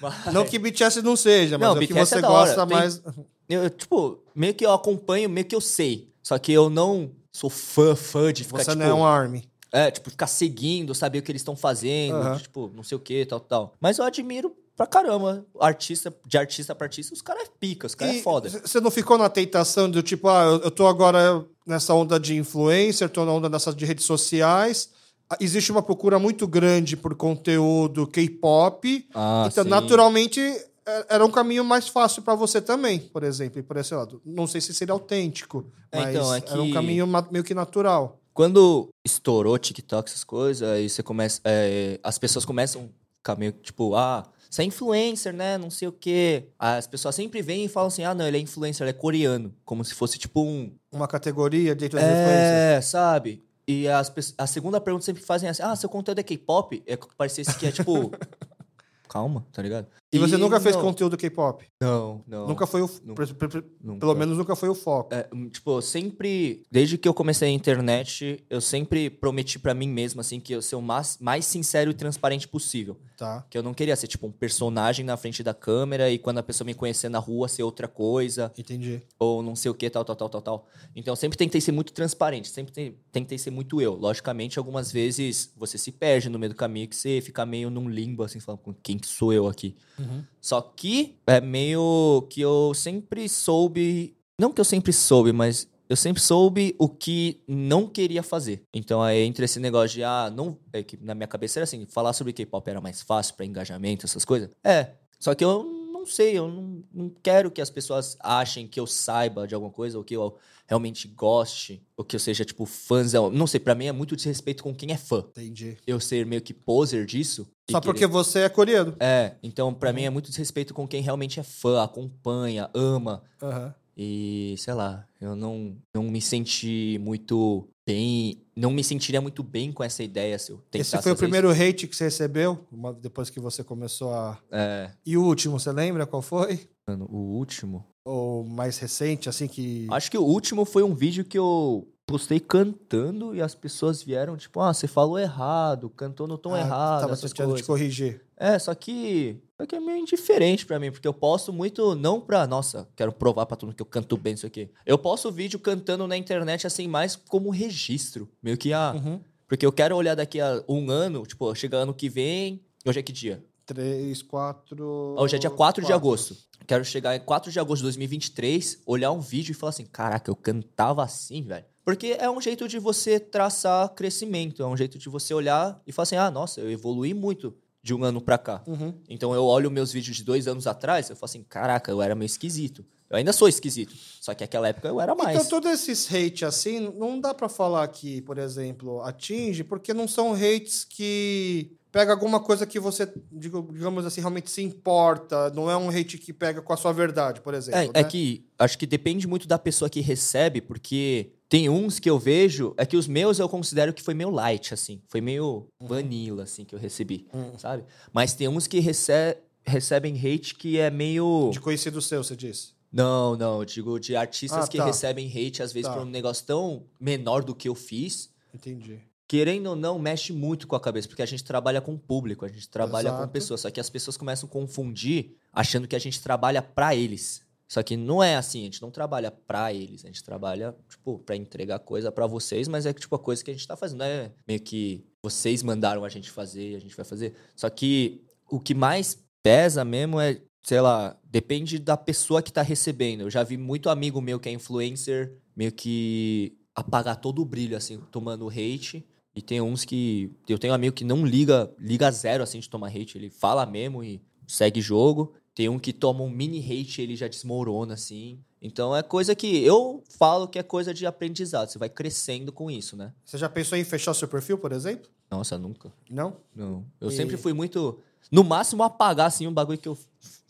Speaker 2: Mas-
Speaker 1: Não que BTS não seja, mas
Speaker 2: Não,
Speaker 1: é o que
Speaker 2: BTS
Speaker 1: você
Speaker 2: é
Speaker 1: gosta
Speaker 2: Tem-
Speaker 1: mais.
Speaker 2: Eu, tipo, meio que eu acompanho, meio que eu sei. Só que eu não sou fã, fã de ficar,
Speaker 1: Você
Speaker 2: tipo...
Speaker 1: não é um ARMY.
Speaker 2: É, tipo, ficar seguindo, saber o que eles estão fazendo,
Speaker 1: Aham.
Speaker 2: tipo, não sei o que, tal, tal. Mas eu admiro pra caramba. Artista, de artista pra artista, os caras é pica, os caras é foda.
Speaker 1: Você não ficou na tentação do tipo, ah, eu eu tô agora nessa onda de influencer, tô na onda dessas de redes sociais. Ah, Existe uma procura muito grande por conteúdo K-pop.
Speaker 2: Ah,
Speaker 1: então,
Speaker 2: sim.
Speaker 1: naturalmente, era um caminho mais fácil pra você também, por exemplo. E por esse lado. Não sei se seria autêntico,
Speaker 2: É,
Speaker 1: mas
Speaker 2: então, é
Speaker 1: era um
Speaker 2: que-
Speaker 1: caminho meio que natural.
Speaker 2: Quando estourou TikTok, essas coisas, aí você começa. é, as pessoas começam meio tipo, ah, você é influencer, né? Não sei o quê. As pessoas sempre vêm e falam assim: ah, não, ele é influencer, ele é coreano. Como se fosse tipo um.
Speaker 1: Uma categoria dentro das influencers.
Speaker 2: É, sabe? E as, a segunda pergunta sempre fazem assim: ah, seu conteúdo é K-pop? É que parecesse que é tipo. Calma, tá ligado?
Speaker 1: E você nunca fez
Speaker 2: não-
Speaker 1: conteúdo K-pop?
Speaker 2: Não, não.
Speaker 1: Nunca foi o.
Speaker 2: nunca. nunca.
Speaker 1: Pelo menos nunca foi o foco.
Speaker 2: É, hum, tipo, sempre, desde que eu comecei a internet, eu sempre prometi pra mim mesmo, assim, que eu ser o mais, mais sincero e transparente possível.
Speaker 1: Tá.
Speaker 2: Que eu não queria ser, tipo, um personagem na frente da câmera e quando a pessoa me conhecer na rua ser outra coisa,
Speaker 1: Entendi.
Speaker 2: ou não sei o que, tal, tal, tal, tal, tal. Então, eu sempre tentei ser muito transparente, sempre te- tentei ser muito eu. Logicamente, algumas vezes você se perde no meio do caminho, que você fica meio num limbo, assim, falando, "Com quem que sou eu aqui? Só que é meio que eu sempre soube. Não que eu sempre soube, mas eu sempre soube o que não queria fazer. Então aí entre esse negócio de, ah, não. É que na minha cabeça era assim, falar sobre K-pop era mais fácil pra engajamento, essas coisas. É. Só que eu não sei, eu não, não quero que as pessoas achem que eu saiba de alguma coisa, ou que eu realmente goste, ou que eu seja, tipo, fãzão. Não sei, pra mim é muito desrespeito com quem é fã.
Speaker 1: Entendi.
Speaker 2: Eu ser meio que poser disso.
Speaker 1: Só
Speaker 2: querer-
Speaker 1: porque você é coreano.
Speaker 2: é, então pra mim é muito desrespeito com quem realmente é fã, acompanha, ama.
Speaker 1: Aham.
Speaker 2: E, sei lá, eu não, não me senti muito bem. Não me sentiria muito bem com essa ideia se eu
Speaker 1: Esse foi o primeiro hate que você recebeu depois que você começou a.
Speaker 2: isso. É,
Speaker 1: E o último, você lembra qual foi?
Speaker 2: mano, o último.
Speaker 1: Ou mais recente, assim que.
Speaker 2: Acho que o último foi um vídeo que eu postei cantando e as pessoas vieram, tipo, ah, você falou errado, cantou no tom
Speaker 1: Ah,
Speaker 2: errado,
Speaker 1: Tava tentando te corrigir.
Speaker 2: É, só que, só que é meio indiferente pra mim, porque eu posto muito, não pra, nossa, quero provar pra todo mundo que eu canto bem isso aqui. Eu posto vídeo cantando na internet, assim, mais como registro. Meio que, ah,
Speaker 1: Uhum.
Speaker 2: porque eu quero olhar daqui a um ano, tipo, chega ano que vem, hoje é que dia?
Speaker 1: Três, quatro.
Speaker 2: Hoje é dia 4 de agosto. Quero chegar em 4 de agosto de 2023, olhar um vídeo e falar assim: caraca, eu cantava assim, velho. Porque é um jeito de você traçar crescimento, é um jeito de você olhar e falar assim: ah, nossa, eu evolui muito de um ano pra cá.
Speaker 1: Uhum.
Speaker 2: Então eu olho meus vídeos de dois anos atrás, eu falo assim: caraca, eu era meio esquisito. Eu ainda sou esquisito. Só que naquela época eu era mais.
Speaker 1: Então, todos esses hates assim, não dá pra falar que, por exemplo, atinge, porque não são hates que pega alguma coisa que você, digamos assim, realmente se importa. Não é um hate que pega com a sua verdade, por exemplo.
Speaker 2: É,
Speaker 1: né?
Speaker 2: é que acho que depende muito da pessoa que recebe, porque tem uns que eu vejo, é que os meus eu considero que foi meio light, assim. Foi meio vanilla, assim, que eu recebi,
Speaker 1: Uhum.
Speaker 2: sabe? Mas tem uns que rece recebem hate que é meio.
Speaker 1: De conhecido seu, você disse.
Speaker 2: Não, não, eu digo de artistas
Speaker 1: Ah,
Speaker 2: que
Speaker 1: tá.
Speaker 2: recebem hate, às vezes,
Speaker 1: Tá.
Speaker 2: por um negócio tão menor do que eu fiz.
Speaker 1: Entendi.
Speaker 2: Querendo ou não, mexe muito com a cabeça, porque a gente trabalha com público, a gente trabalha com
Speaker 1: Exato.
Speaker 2: pessoas. Só que as pessoas começam a confundir achando que a gente trabalha pra eles. Só que não é assim, a gente não trabalha pra eles, a gente trabalha, tipo, pra entregar coisa pra vocês, mas é tipo a coisa que a gente tá fazendo, é meio que vocês mandaram a gente fazer, a gente vai fazer. Só que o que mais pesa mesmo é, sei lá, depende da pessoa que tá recebendo. Eu já vi muito amigo meu que é influencer, meio que apagar todo o brilho, assim, tomando hate. E tem uns que. Eu tenho um amigo que não liga, liga zero assim de tomar hate. Ele fala mesmo e segue jogo. Tem um que toma um mini hate e ele já desmorona, assim. Então é coisa que eu falo que é coisa de aprendizado. Você vai crescendo com isso, né?
Speaker 1: Você já pensou em fechar seu perfil, por exemplo?
Speaker 2: Nossa, nunca.
Speaker 1: Não?
Speaker 2: Não. Eu
Speaker 1: E-
Speaker 2: sempre fui muito. No máximo, apagar, assim, um bagulho que eu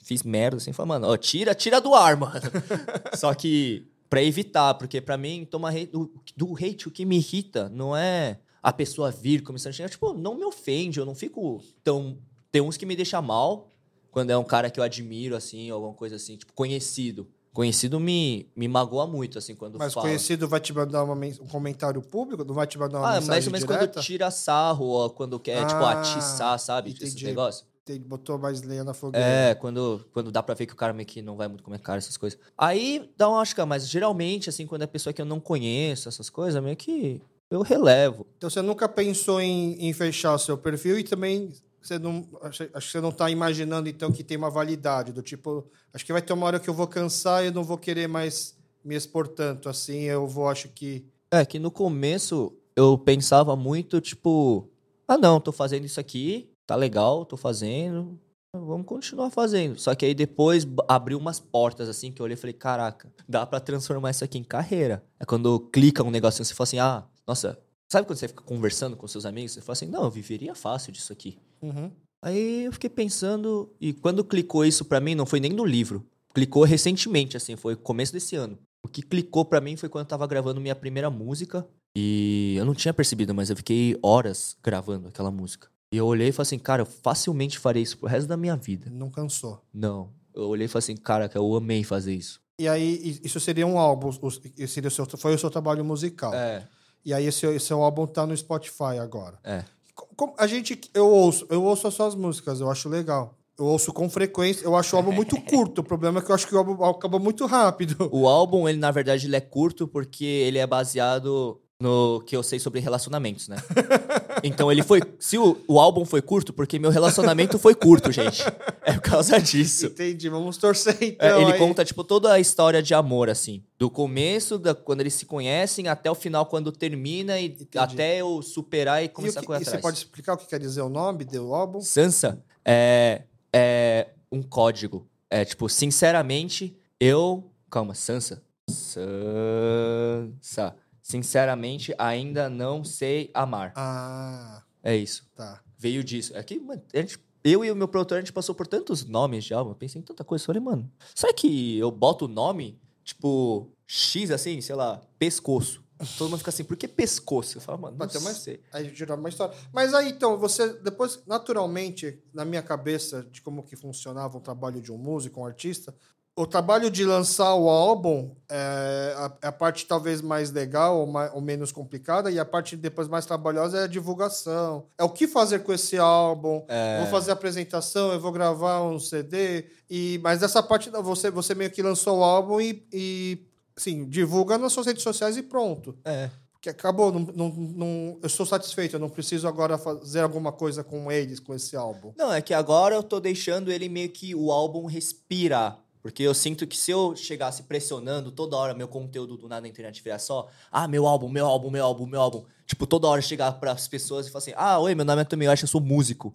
Speaker 2: fiz merda, assim, falar, mano, ó, tira, tira do ar, mano. Só que, pra evitar, porque pra mim, tomar hate, do, do hate, o que me irrita não é a pessoa vir começando a xingar, tipo, não me ofende, eu não fico tão. Tem uns que me deixam mal, quando é um cara que eu admiro, assim, alguma coisa assim, tipo, conhecido. Conhecido me, me magoa muito, assim, quando
Speaker 1: Mas
Speaker 2: fala.
Speaker 1: conhecido vai te mandar uma um comentário público? Não vai te mandar uma
Speaker 2: Ah,
Speaker 1: mensagem
Speaker 2: mais ou menos
Speaker 1: direta?
Speaker 2: quando tira sarro, ou quando quer, tipo,
Speaker 1: Ah,
Speaker 2: atiçar, sabe? Esses
Speaker 1: entendi.
Speaker 2: negócios.
Speaker 1: Tem- Botou mais lenha na fogueira.
Speaker 2: É, quando, quando dá pra ver que o cara meio que não vai muito comer cara, essas coisas. Aí dá uma acho que, mas geralmente, assim, quando é pessoa que eu não conheço, essas coisas, meio que eu relevo.
Speaker 1: Então você nunca pensou em, em fechar seu perfil e também você não. Acho, acho que você não está imaginando, então, que tem uma validade. Do tipo, acho que vai ter uma hora que eu vou cansar e eu não vou querer mais me expor tanto. Assim, eu vou, acho que.
Speaker 2: É, que no começo eu pensava muito, tipo, ah, não, tô fazendo isso aqui, tá legal, tô fazendo, vamos continuar fazendo. Só que aí depois abriu umas portas, assim, que eu olhei e falei, caraca, dá pra transformar isso aqui em carreira. É quando clica um negocinho, você fala assim, ah, nossa, sabe quando você fica conversando com seus amigos, você fala assim, não, eu viveria fácil disso aqui.
Speaker 1: Uhum.
Speaker 2: Aí eu fiquei pensando, e quando clicou isso pra mim, não foi nem no livro. Clicou recentemente, assim, foi começo desse ano. O que clicou pra mim foi quando eu tava gravando minha primeira música. E eu não tinha percebido, mas eu fiquei horas gravando aquela música. E eu olhei e falei assim, cara, eu facilmente farei isso pro resto da minha vida.
Speaker 1: Não cansou.
Speaker 2: Não. Eu olhei e falei assim, cara, que eu amei fazer isso.
Speaker 1: E aí, isso seria um álbum. seria o seu, foi o seu trabalho musical.
Speaker 2: É,
Speaker 1: E aí, esse, esse seu álbum tá no Spotify agora.
Speaker 2: é.
Speaker 1: A gente, eu ouço, eu ouço as suas músicas, eu acho legal. Eu ouço com frequência, eu acho o álbum muito curto. O problema é que eu acho que o álbum acaba muito rápido.
Speaker 2: O álbum, ele, na verdade, ele é curto porque ele é baseado no que eu sei sobre relacionamentos, né? Então ele foi. Se o, o álbum foi curto, porque meu relacionamento foi curto, gente. É por causa disso.
Speaker 1: Entendi, vamos torcer
Speaker 2: É,
Speaker 1: então.
Speaker 2: ele
Speaker 1: aí.
Speaker 2: conta, tipo, toda a história de amor, assim. Do começo, da, quando eles se conhecem, até o final, quando termina, e
Speaker 1: Entendi.
Speaker 2: até eu superar e
Speaker 1: E,
Speaker 2: começar
Speaker 1: que-
Speaker 2: a correr
Speaker 1: e você pode explicar o que quer dizer o nome do álbum?
Speaker 2: Sansa é, é um código. É tipo, sinceramente, eu. Calma, Sansa. Sansa. Sinceramente, ainda não sei amar.
Speaker 1: Ah,
Speaker 2: É isso.
Speaker 1: tá.
Speaker 2: Veio disso. É que, mano, a gente- eu e o meu produtor, a gente passou por tantos nomes de álbum. Eu pensei em tanta coisa. Eu Falei, mano, será que eu boto o nome, tipo, X assim, sei lá, pescoço? Todo mundo fica assim, por que pescoço? Eu falo, mano, não
Speaker 1: Pode mais-
Speaker 2: sei.
Speaker 1: Aí girar uma história. Mas aí, então, você, depois, naturalmente, na minha cabeça de como que funcionava o trabalho de um músico, um artista, o trabalho de lançar o álbum é a, é a parte talvez mais legal ou, mais, ou menos complicada, e a parte depois mais trabalhosa é a divulgação. É o que fazer com esse álbum, vou fazer a apresentação, eu vou gravar um CD, e, mas essa parte, você, você meio que lançou o álbum e, e assim, divulga nas suas redes sociais e pronto.
Speaker 2: É.
Speaker 1: Que acabou, não, não, não- eu estou satisfeito, eu não preciso agora fazer alguma coisa com eles, com esse álbum.
Speaker 2: Não, é que agora eu tô deixando ele meio que o álbum respirar. Porque eu sinto que se eu chegasse pressionando toda hora meu conteúdo do nada na internet virar só, ah, meu álbum, meu álbum, meu álbum, meu álbum. Tipo, toda hora chegar pras pessoas e falar assim, ah, oi, meu nome é Tommy Acho, eu sou músico.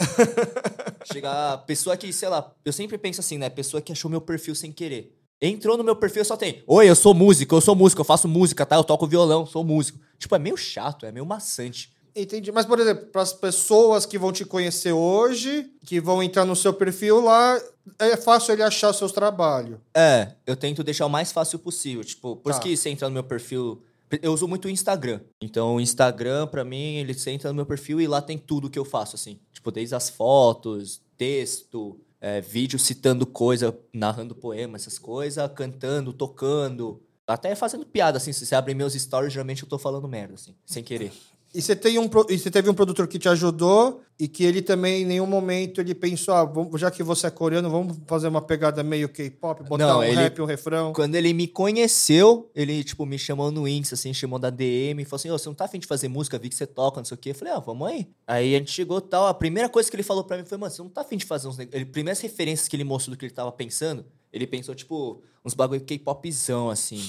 Speaker 2: chegar pessoa que, sei lá, eu sempre penso assim, né? Pessoa que achou meu perfil sem querer. Entrou no meu perfil só tem, oi, eu sou músico, eu sou músico, eu faço música, tá? Eu toco violão, sou músico. Tipo, é meio chato, é meio maçante.
Speaker 1: Entendi. Mas, por exemplo, para as pessoas que vão te conhecer hoje, que vão entrar no seu perfil lá, é fácil ele achar seus trabalhos.
Speaker 2: É, eu tento deixar o mais fácil possível. Tipo, por isso
Speaker 1: Tá.
Speaker 2: que você entra no meu perfil. Eu uso muito o Instagram. Então, o Instagram, pra mim, ele você entra no meu perfil e lá tem tudo que eu faço, assim. Tipo, desde as fotos, texto, é, vídeo citando coisa, narrando poema, essas coisas, cantando, tocando. Até fazendo piada, assim. Se você abre meus stories, geralmente eu tô falando merda, assim, sem querer.
Speaker 1: E você, tem um, e você teve um produtor que te ajudou E que ele também, em nenhum momento, ele pensou, ah, vamos- já que você é coreano, vamos fazer uma pegada meio K-pop, botar
Speaker 2: Não,
Speaker 1: um
Speaker 2: ele-
Speaker 1: rap, um refrão.
Speaker 2: Quando ele me conheceu, ele, tipo, me chamou no Insta, assim, chamou da DM, falou assim, ô, você não tá afim de fazer música, vi que você toca, não sei o quê. Eu falei, ah, vamos aí. Aí a gente chegou e tal, a primeira coisa que ele falou pra mim foi, mano, você não tá afim de fazer uns... neg-" Ele, primeiras referências que ele mostrou do que ele tava pensando, ele pensou, tipo, uns bagulho K-popzão, assim.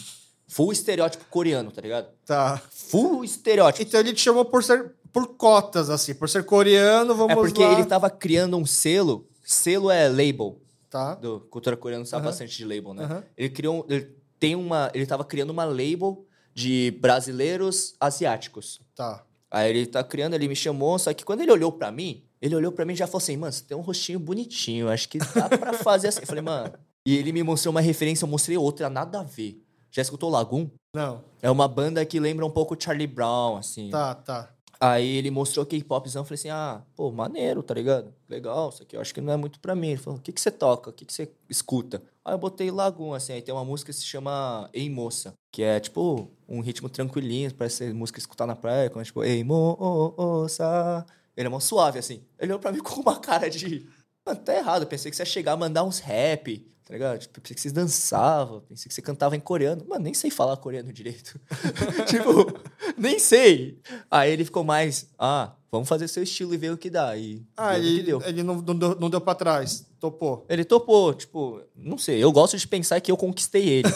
Speaker 2: Full estereótipo coreano, tá ligado?
Speaker 1: Tá.
Speaker 2: Full estereótipo.
Speaker 1: Então ele te chamou por ser por cotas, assim, por ser coreano, vamos
Speaker 2: É porque
Speaker 1: lá.
Speaker 2: ele tava criando um selo, selo é label,
Speaker 1: Tá.
Speaker 2: do cultura coreana sabe bastante de label, né? Ele criou, ele tem uma, ele tava criando uma label de brasileiros asiáticos.
Speaker 1: Tá.
Speaker 2: Aí ele tá criando, ele me chamou, só que quando ele olhou pra mim, ele olhou pra mim e já falou assim, mano, você tem um rostinho bonitinho, acho que dá pra fazer assim. Eu falei, mano. E ele me mostrou uma referência, eu mostrei outra, nada a ver. Já escutou Lagoon?
Speaker 1: Não.
Speaker 2: É uma banda que lembra um pouco Charlie Brown, assim.
Speaker 1: Tá, tá.
Speaker 2: Aí ele mostrou K-popzão, falei assim, ah, pô, maneiro, tá ligado? Legal, isso aqui eu acho que não é muito pra mim. Ele falou, o que que você toca? O que que você escuta? Aí eu botei Lagoon, assim, aí tem uma música que se chama Ei Moça, que é, tipo, um ritmo tranquilinho, parece ser música escutar na praia, como, tipo, Ei Moça... Ele é mó suave, assim. Ele olhou pra mim com uma cara de... Mano, tá errado, eu pensei que você ia chegar a mandar uns rap, tá ligado? Tipo, pensei que vocês dançavam, pensei que você cantava em coreano. Mano, nem sei falar coreano direito. tipo, nem sei. Aí ele ficou mais, ah, vamos fazer seu estilo e ver o que dá. E
Speaker 1: Ah,
Speaker 2: deu
Speaker 1: ele,
Speaker 2: deu.
Speaker 1: ele não, não, deu, não deu pra trás. Topou.
Speaker 2: Ele topou, tipo, não sei, eu gosto de pensar que eu conquistei ele.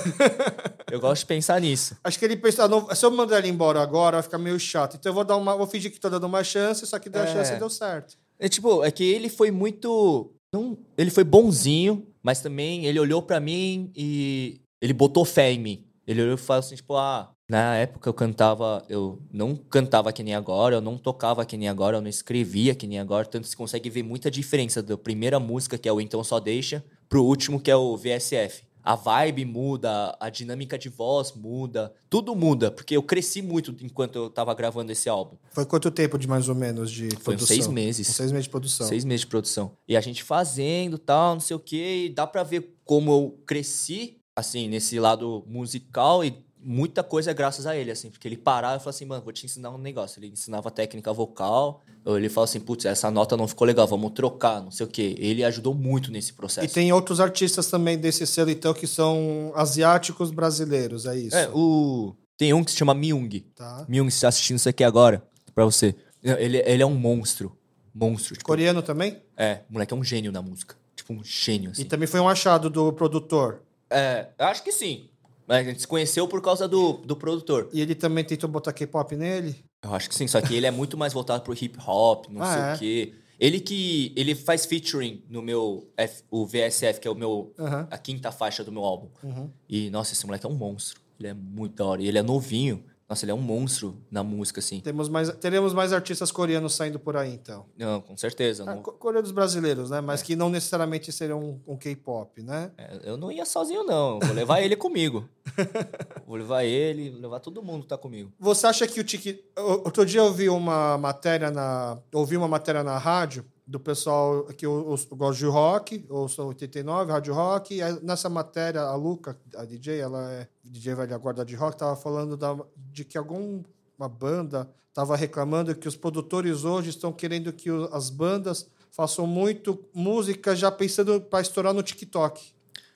Speaker 2: eu gosto de pensar nisso.
Speaker 1: Acho que ele pensou, ah, se eu mandar ele embora agora, vai ficar meio chato. Então eu vou dar uma. Vou fingir que tô dando uma chance, só que deu a
Speaker 2: É.
Speaker 1: chance e deu certo.
Speaker 2: É tipo, é que ele foi muito. Não, ele foi bonzinho, mas também ele olhou pra mim e ele botou fé em mim. Ele olhou e falou assim, tipo, ah, na época eu cantava, eu não cantava que nem agora, eu não tocava que nem agora, eu não escrevia que nem agora, tanto se consegue ver muita diferença da primeira música, que é o Então Só Deixa, pro último, que é o VSF. A vibe muda, a dinâmica de voz muda, tudo muda, porque eu cresci muito enquanto eu tava gravando esse álbum.
Speaker 1: Foi quanto tempo de mais ou menos de
Speaker 2: Foi
Speaker 1: produção?
Speaker 2: seis meses.
Speaker 1: Uns seis meses de produção.
Speaker 2: Seis meses de produção. E a gente fazendo tal, não sei o quê. E dá pra ver como eu cresci, assim, nesse lado musical. E muita coisa é graças a ele, assim. Porque ele parava e falava assim, mano, vou te ensinar um negócio. Ele ensinava técnica vocal. Ou ele falava assim, putz, essa nota não ficou legal, vamos trocar, não sei o quê. Ele ajudou muito nesse processo.
Speaker 1: E tem outros artistas também desse selo, então, que são asiáticos brasileiros, é isso?
Speaker 2: É, o... Tem um que se chama Myung.
Speaker 1: Tá.
Speaker 2: Myung, você tá assistindo isso aqui agora, pra você. Ele, ele é um monstro. Monstro. Tipo,
Speaker 1: Coreano também?
Speaker 2: é, o moleque é um gênio na música. Tipo, um gênio, assim.
Speaker 1: E também foi um achado do produtor.
Speaker 2: É, acho que sim. A gente se conheceu por causa do, do produtor.
Speaker 1: E ele também tentou botar K-pop nele?
Speaker 2: Eu acho que sim, só que ele é muito mais voltado pro hip hop, não
Speaker 1: Ah,
Speaker 2: sei
Speaker 1: é?
Speaker 2: o quê. Ele que. Ele faz featuring no meu. F- o VSF, que é o meu.
Speaker 1: Aham.
Speaker 2: A quinta faixa do meu álbum.
Speaker 1: Uhum.
Speaker 2: E, nossa, esse moleque é um monstro. Ele é muito da hora. E ele é novinho. Nossa, ele é um monstro na música, assim.
Speaker 1: Temos mais, teremos mais artistas coreanos saindo por aí, então.
Speaker 2: Não, com certeza.
Speaker 1: Ah,
Speaker 2: não-
Speaker 1: co- coreanos brasileiros, né?
Speaker 2: É.
Speaker 1: Mas que não necessariamente seriam um, um K-pop, né?
Speaker 2: é, eu não ia sozinho, não. Vou levar ele comigo. Vou levar ele, vou levar todo mundo que tá comigo.
Speaker 1: Você acha que o Tiki... o- Outro dia eu vi uma matéria na... Ouvi uma matéria na rádio do pessoal que eu, eu, gosto de rock, eu sou 89, rádio rock, e nessa matéria a Luca, a DJ, ela é DJ velha guarda de rock, tava falando da, de que alguma banda tava reclamando que os produtores hoje estão querendo que as bandas façam muito música já pensando para estourar no TikTok.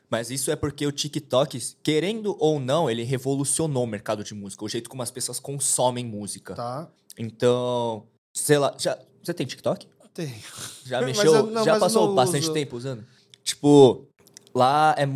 Speaker 2: Mas isso é porque o TikTok, querendo ou não, ele revolucionou o mercado de música, o jeito como as pessoas consomem música.
Speaker 1: Tá?
Speaker 2: Então, sei lá, já, você tem TikTok?
Speaker 1: Tem.
Speaker 2: Já mexeu?
Speaker 1: eu- não,
Speaker 2: já passou bastante
Speaker 1: uso.
Speaker 2: tempo usando? Tipo, lá é,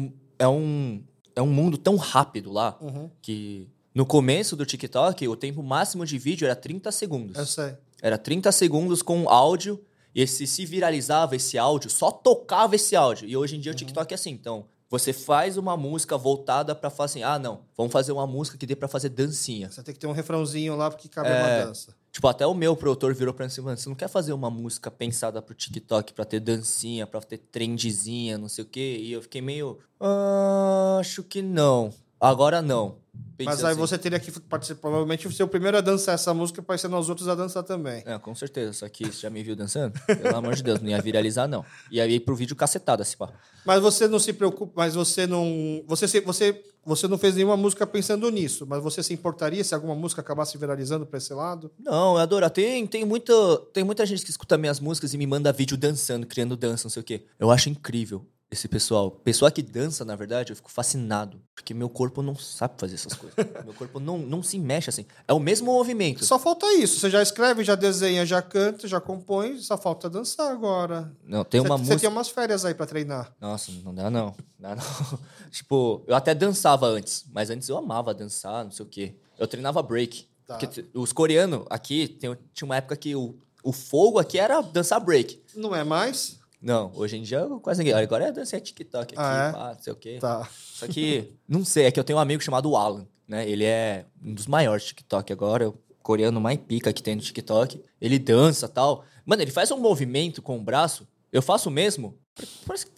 Speaker 2: é um é um mundo tão rápido lá
Speaker 1: Uhum.
Speaker 2: que no começo do TikTok, o tempo máximo de vídeo era 30 segundos.
Speaker 1: Eu sei.
Speaker 2: Era 30 segundos com áudio. E se se viralizava esse áudio, só tocava esse áudio. E hoje em
Speaker 1: Uhum.
Speaker 2: dia o TikTok é assim. Então, você faz uma música voltada pra falar assim: ah, não, vamos fazer uma música que dê pra fazer dancinha.
Speaker 1: Você tem que ter um refrãozinho lá porque cabe
Speaker 2: É.
Speaker 1: uma dança.
Speaker 2: Tipo, até o meu produtor virou pra mim assim: mano, você não quer fazer uma música pensada pro TikTok pra ter dancinha, pra ter trendzinha, não sei o quê? E eu fiquei meio. "Ah, acho que não. Agora não.
Speaker 1: Mas aí
Speaker 2: assim.
Speaker 1: você teria que participar, provavelmente ser o primeiro a dançar essa música para ensinar os outros a dançar também.
Speaker 2: É, com certeza. Só que você já me viu dançando? Pelo amor de Deus, não ia viralizar, não. Ia ir pro vídeo cacetado, assim, pá.
Speaker 1: Mas você não se preocupa, mas você não. Você, você, você não fez nenhuma música pensando nisso, mas você se importaria se alguma música acabasse viralizando para esse lado?
Speaker 2: Não, eu adoro. Tem, tem, muita, tem muita gente que escuta minhas músicas e me manda vídeo dançando, criando dança, não sei o quê. Eu acho incrível esse pessoal. Pessoa que dança, na verdade, eu fico fascinado. Porque meu corpo não sabe fazer essas coisas. meu corpo não, não se mexe assim. É o mesmo movimento.
Speaker 1: Só falta isso. Você já escreve, já desenha, já canta, já compõe, só falta dançar agora.
Speaker 2: Não, tem uma
Speaker 1: você,
Speaker 2: música.
Speaker 1: você tem umas férias aí para treinar.
Speaker 2: Nossa, não dá não. Dá não. tipo, eu até dançava antes, mas antes eu amava dançar, não sei o quê. Eu treinava break.
Speaker 1: Tá.
Speaker 2: Os coreanos aqui, tem- tinha uma época que o, o fogo aqui era dançar break.
Speaker 1: Não é mais?
Speaker 2: Não, hoje em dia eu quase ninguém. Agora é dançar TikTok aqui,
Speaker 1: Ah, é?
Speaker 2: pá, não sei o quê.
Speaker 1: Tá.
Speaker 2: Só que, não sei, é que eu tenho um amigo chamado Alan, né? Ele é um dos maiores TikTok agora, o coreano mais pica que tem no TikTok. Ele dança tal. Mano, ele faz um movimento com o braço, eu faço o mesmo. Parece que.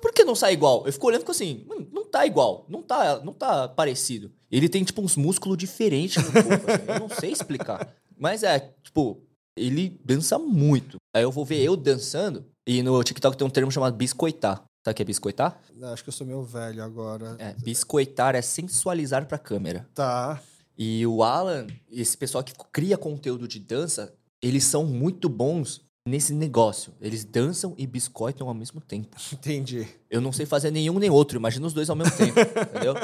Speaker 2: Por que não sai igual? Eu fico olhando e fico assim, mano, não tá igual, não tá, não tá parecido. Ele tem, tipo, uns músculos diferentes no corpo, assim, eu não sei explicar. Mas é, tipo, ele dança muito. Aí eu vou ver eu dançando, e no TikTok tem um termo chamado biscoitar. Sabe o que é biscoitar?
Speaker 1: Acho que eu sou meio velho agora.
Speaker 2: É, biscoitar é sensualizar pra câmera.
Speaker 1: Tá.
Speaker 2: E o Alan, esse pessoal que cria conteúdo de dança, eles são muito bons nesse negócio. Eles dançam e biscoitam ao mesmo tempo.
Speaker 1: Entendi.
Speaker 2: Eu não sei fazer nenhum nem outro, imagina os dois ao mesmo tempo, entendeu?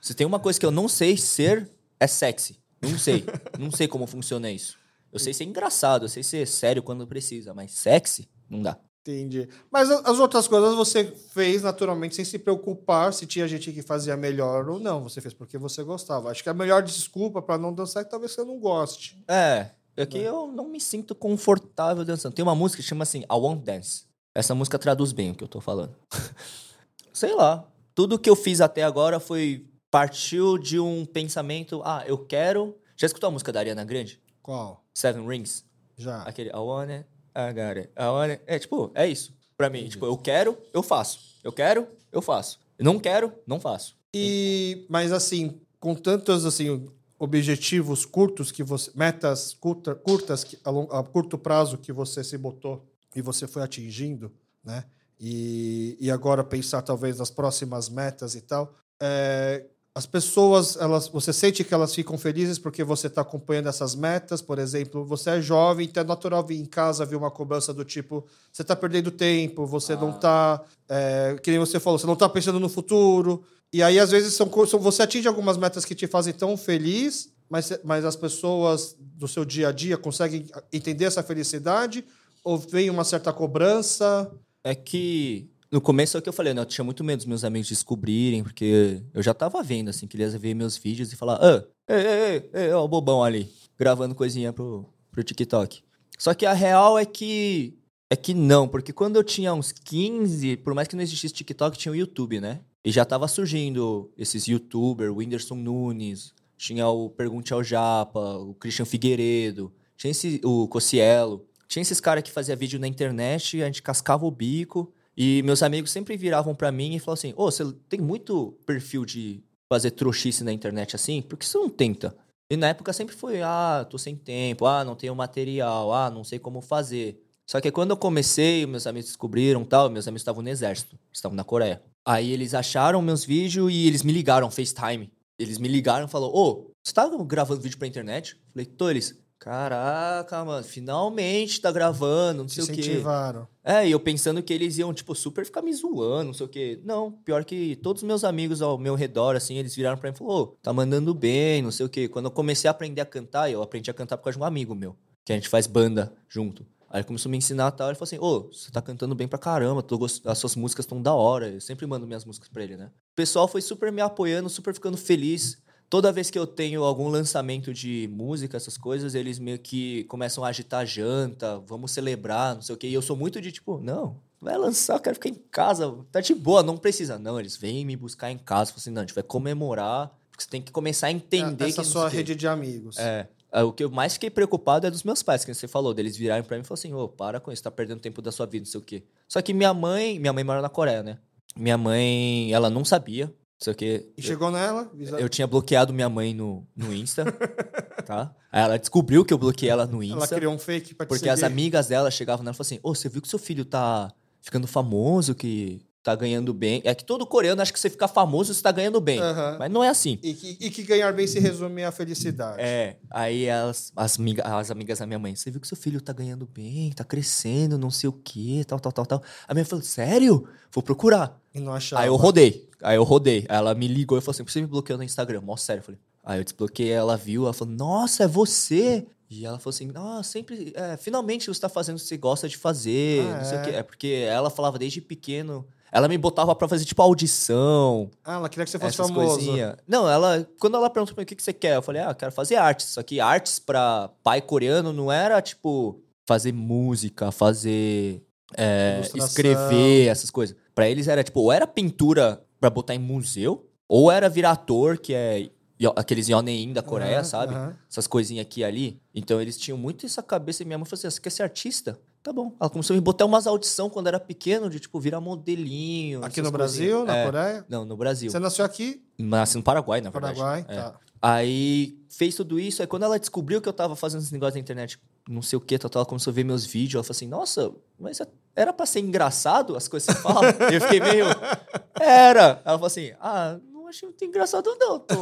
Speaker 2: Se tem uma coisa que eu não sei ser, é sexy. Não sei. Não sei como funciona isso. Eu sei ser engraçado, eu sei ser sério quando precisa, mas sexy, não dá.
Speaker 1: Entendi. Mas as outras coisas você fez naturalmente sem se preocupar se tinha gente que fazia melhor ou não. Você fez porque você gostava. Acho que a melhor desculpa para não dançar é que talvez você não goste.
Speaker 2: É, é que eu não me sinto confortável dançando. Tem uma música que chama assim, I Won't Dance. Essa música traduz bem o que eu tô falando. Sei lá. Tudo que eu fiz até agora foi. Partiu de um pensamento. Ah, eu quero. Já escutou a música da Ariana Grande?
Speaker 1: Qual?
Speaker 2: Seven Rings?
Speaker 1: Já.
Speaker 2: Aquele I want I want it. É, tipo, é isso. Pra mim, tipo, eu quero, eu faço. Eu quero, eu faço. Eu não quero, não faço.
Speaker 1: E mas assim, com tantos assim objetivos curtos que você metas curta, curtas que, a, long- a curto prazo que você se botou e você foi atingindo, né? E, e agora pensar talvez nas próximas metas e tal. é, as pessoas, elas, você sente que elas ficam felizes porque você está acompanhando essas metas, por exemplo, você é jovem, então é natural vir em casa ver uma cobrança do tipo, você está perdendo tempo, você não está, que nem você falou, você não está pensando no futuro. E aí, às vezes, são, são, você atinge algumas metas que te fazem tão feliz, mas, mas as pessoas do seu dia a dia conseguem entender essa felicidade? Ou vem uma certa cobrança?
Speaker 2: É que no começo é o que eu falei, né? Eu tinha muito medo dos meus amigos descobrirem, porque eu já tava vendo, assim, que eles ver meus vídeos e falar, ah, ei, ei, ei, ei, ó, o bobão ali, gravando coisinha pro, pro TikTok. Só que a real é que. É que não, porque quando eu tinha uns 15, por mais que não existisse TikTok, tinha o YouTube, né? E já tava surgindo esses youtubers, o Whindersson Nunes, tinha o Pergunte ao Japa, o Christian Figueiredo, tinha esse, o Cocielo. Tinha esses caras que fazia vídeo na internet, a gente cascava o bico. E meus amigos sempre viravam pra mim e falavam assim: Ô, você tem muito perfil de fazer trouxice na internet assim? Por que você não tenta? E na época sempre foi: ah, tô sem tempo, ah, não tenho material, ah, não sei como fazer. Só que quando eu comecei, meus amigos descobriram tal, meus amigos estavam no exército, estavam na Coreia. Aí eles acharam meus vídeos e eles me ligaram, FaceTime. Eles me ligaram e falaram: Ô, você tá gravando vídeo pra internet? Falei, tô, eles. Caraca, mano, finalmente tá gravando, não sei o quê.
Speaker 1: incentivaram.
Speaker 2: É, e eu pensando que eles iam, tipo, super ficar me zoando, não sei o quê. Não, pior que todos os meus amigos ao meu redor, assim, eles viraram pra mim e falaram, ô, tá mandando bem, não sei o quê. Quando eu comecei a aprender a cantar, eu aprendi a cantar por causa de um amigo meu, que a gente faz banda junto. Aí ele começou a me ensinar e tal, ele falou assim, ô, você tá cantando bem pra caramba, tô gost... as suas músicas estão da hora. Eu sempre mando minhas músicas pra ele, né? O pessoal foi super me apoiando, super ficando feliz. Toda vez que eu tenho algum lançamento de música, essas coisas, eles meio que começam a agitar a janta, vamos celebrar, não sei o quê. E eu sou muito de tipo, não, vai lançar, eu quero ficar em casa, tá de boa, não precisa. Não, eles vêm me buscar em casa, falam assim, não, a gente vai comemorar, porque você tem que começar a entender
Speaker 1: Essa
Speaker 2: que não
Speaker 1: sua rede de amigos.
Speaker 2: É. É, O que eu mais fiquei preocupado é dos meus pais, que você falou, deles virarem pra mim e falaram assim, ô, para com isso, tá perdendo tempo da sua vida, não sei o quê. Só que minha mãe, minha mãe mora na Coreia, né? Minha mãe, ela não sabia Só que
Speaker 1: E chegou nela?
Speaker 2: eu tinha bloqueado minha mãe no, no Insta, tá? Aí ela descobriu que eu bloqueei ela no
Speaker 1: Ela
Speaker 2: Insta.
Speaker 1: criou um fake pra te
Speaker 2: Porque as
Speaker 1: seguir.
Speaker 2: amigas dela chegavam nela e falavam assim: Ô, você viu que seu filho tá ficando famoso, que tá ganhando bem? É que todo coreano acha que você fica famoso, você tá ganhando bem. Mas não é assim.
Speaker 1: E que, e que ganhar bem se resume à felicidade.
Speaker 2: É, aí as, as, amiga, as amigas da minha mãe, você viu que seu filho tá ganhando bem, tá crescendo, não sei o quê, tal, tal, tal, tal. A minha mãe falou, sério? Vou procurar.
Speaker 1: E não achava.
Speaker 2: Aí eu rodei, aí eu rodei. Aí ela me ligou e falou assim, por que você me bloqueou no Instagram? Mó sério. Eu falei, aí eu desbloqueei, ela viu, ela falou, nossa, é você? E ela falou assim, ah, sempre, é, finalmente você tá fazendo o que você gosta de fazer,
Speaker 1: Ah,
Speaker 2: não sei o
Speaker 1: é?
Speaker 2: quê. É porque ela falava desde pequeno, ela me botava pra fazer, tipo, audição,
Speaker 1: Ah, ela queria que você fosse
Speaker 2: essas
Speaker 1: famoso.
Speaker 2: coisinhas. Não, ela. Quando ela perguntou pra mim o que, que você quer, eu falei, ah, quero fazer artes. Só que artes pra pai coreano não era, tipo, fazer música, fazer. é, escrever, essas coisas. Pra eles era, tipo, ou era pintura pra botar em museu, ou era virar ator, que é aqueles yonein da Coreia,
Speaker 1: Aham,
Speaker 2: sabe?
Speaker 1: aham.
Speaker 2: Essas coisinhas aqui e ali. Então eles tinham muito essa cabeça e minha mãe falou assim: "Ah, você quer ser artista? Tá bom. Ela começou a me botar umas audição quando era pequeno, de tipo, virar modelinho.
Speaker 1: Aqui no Brasil,
Speaker 2: coisinhas.
Speaker 1: na
Speaker 2: É.
Speaker 1: Coreia?
Speaker 2: Não, no Brasil.
Speaker 1: Você nasceu aqui,
Speaker 2: Nasci no Paraguai, na verdade.
Speaker 1: Paraguai,
Speaker 2: É.
Speaker 1: tá.
Speaker 2: Aí fez tudo isso. Aí quando ela descobriu que eu tava fazendo esse negócio na internet, não sei o que, tal, ela começou a ver meus vídeos. Ela falou assim: Nossa, mas é- era pra ser engraçado as coisas que você fala? eu fiquei meio. Era. Ela falou assim: Ah, não achei muito engraçado, não, tô.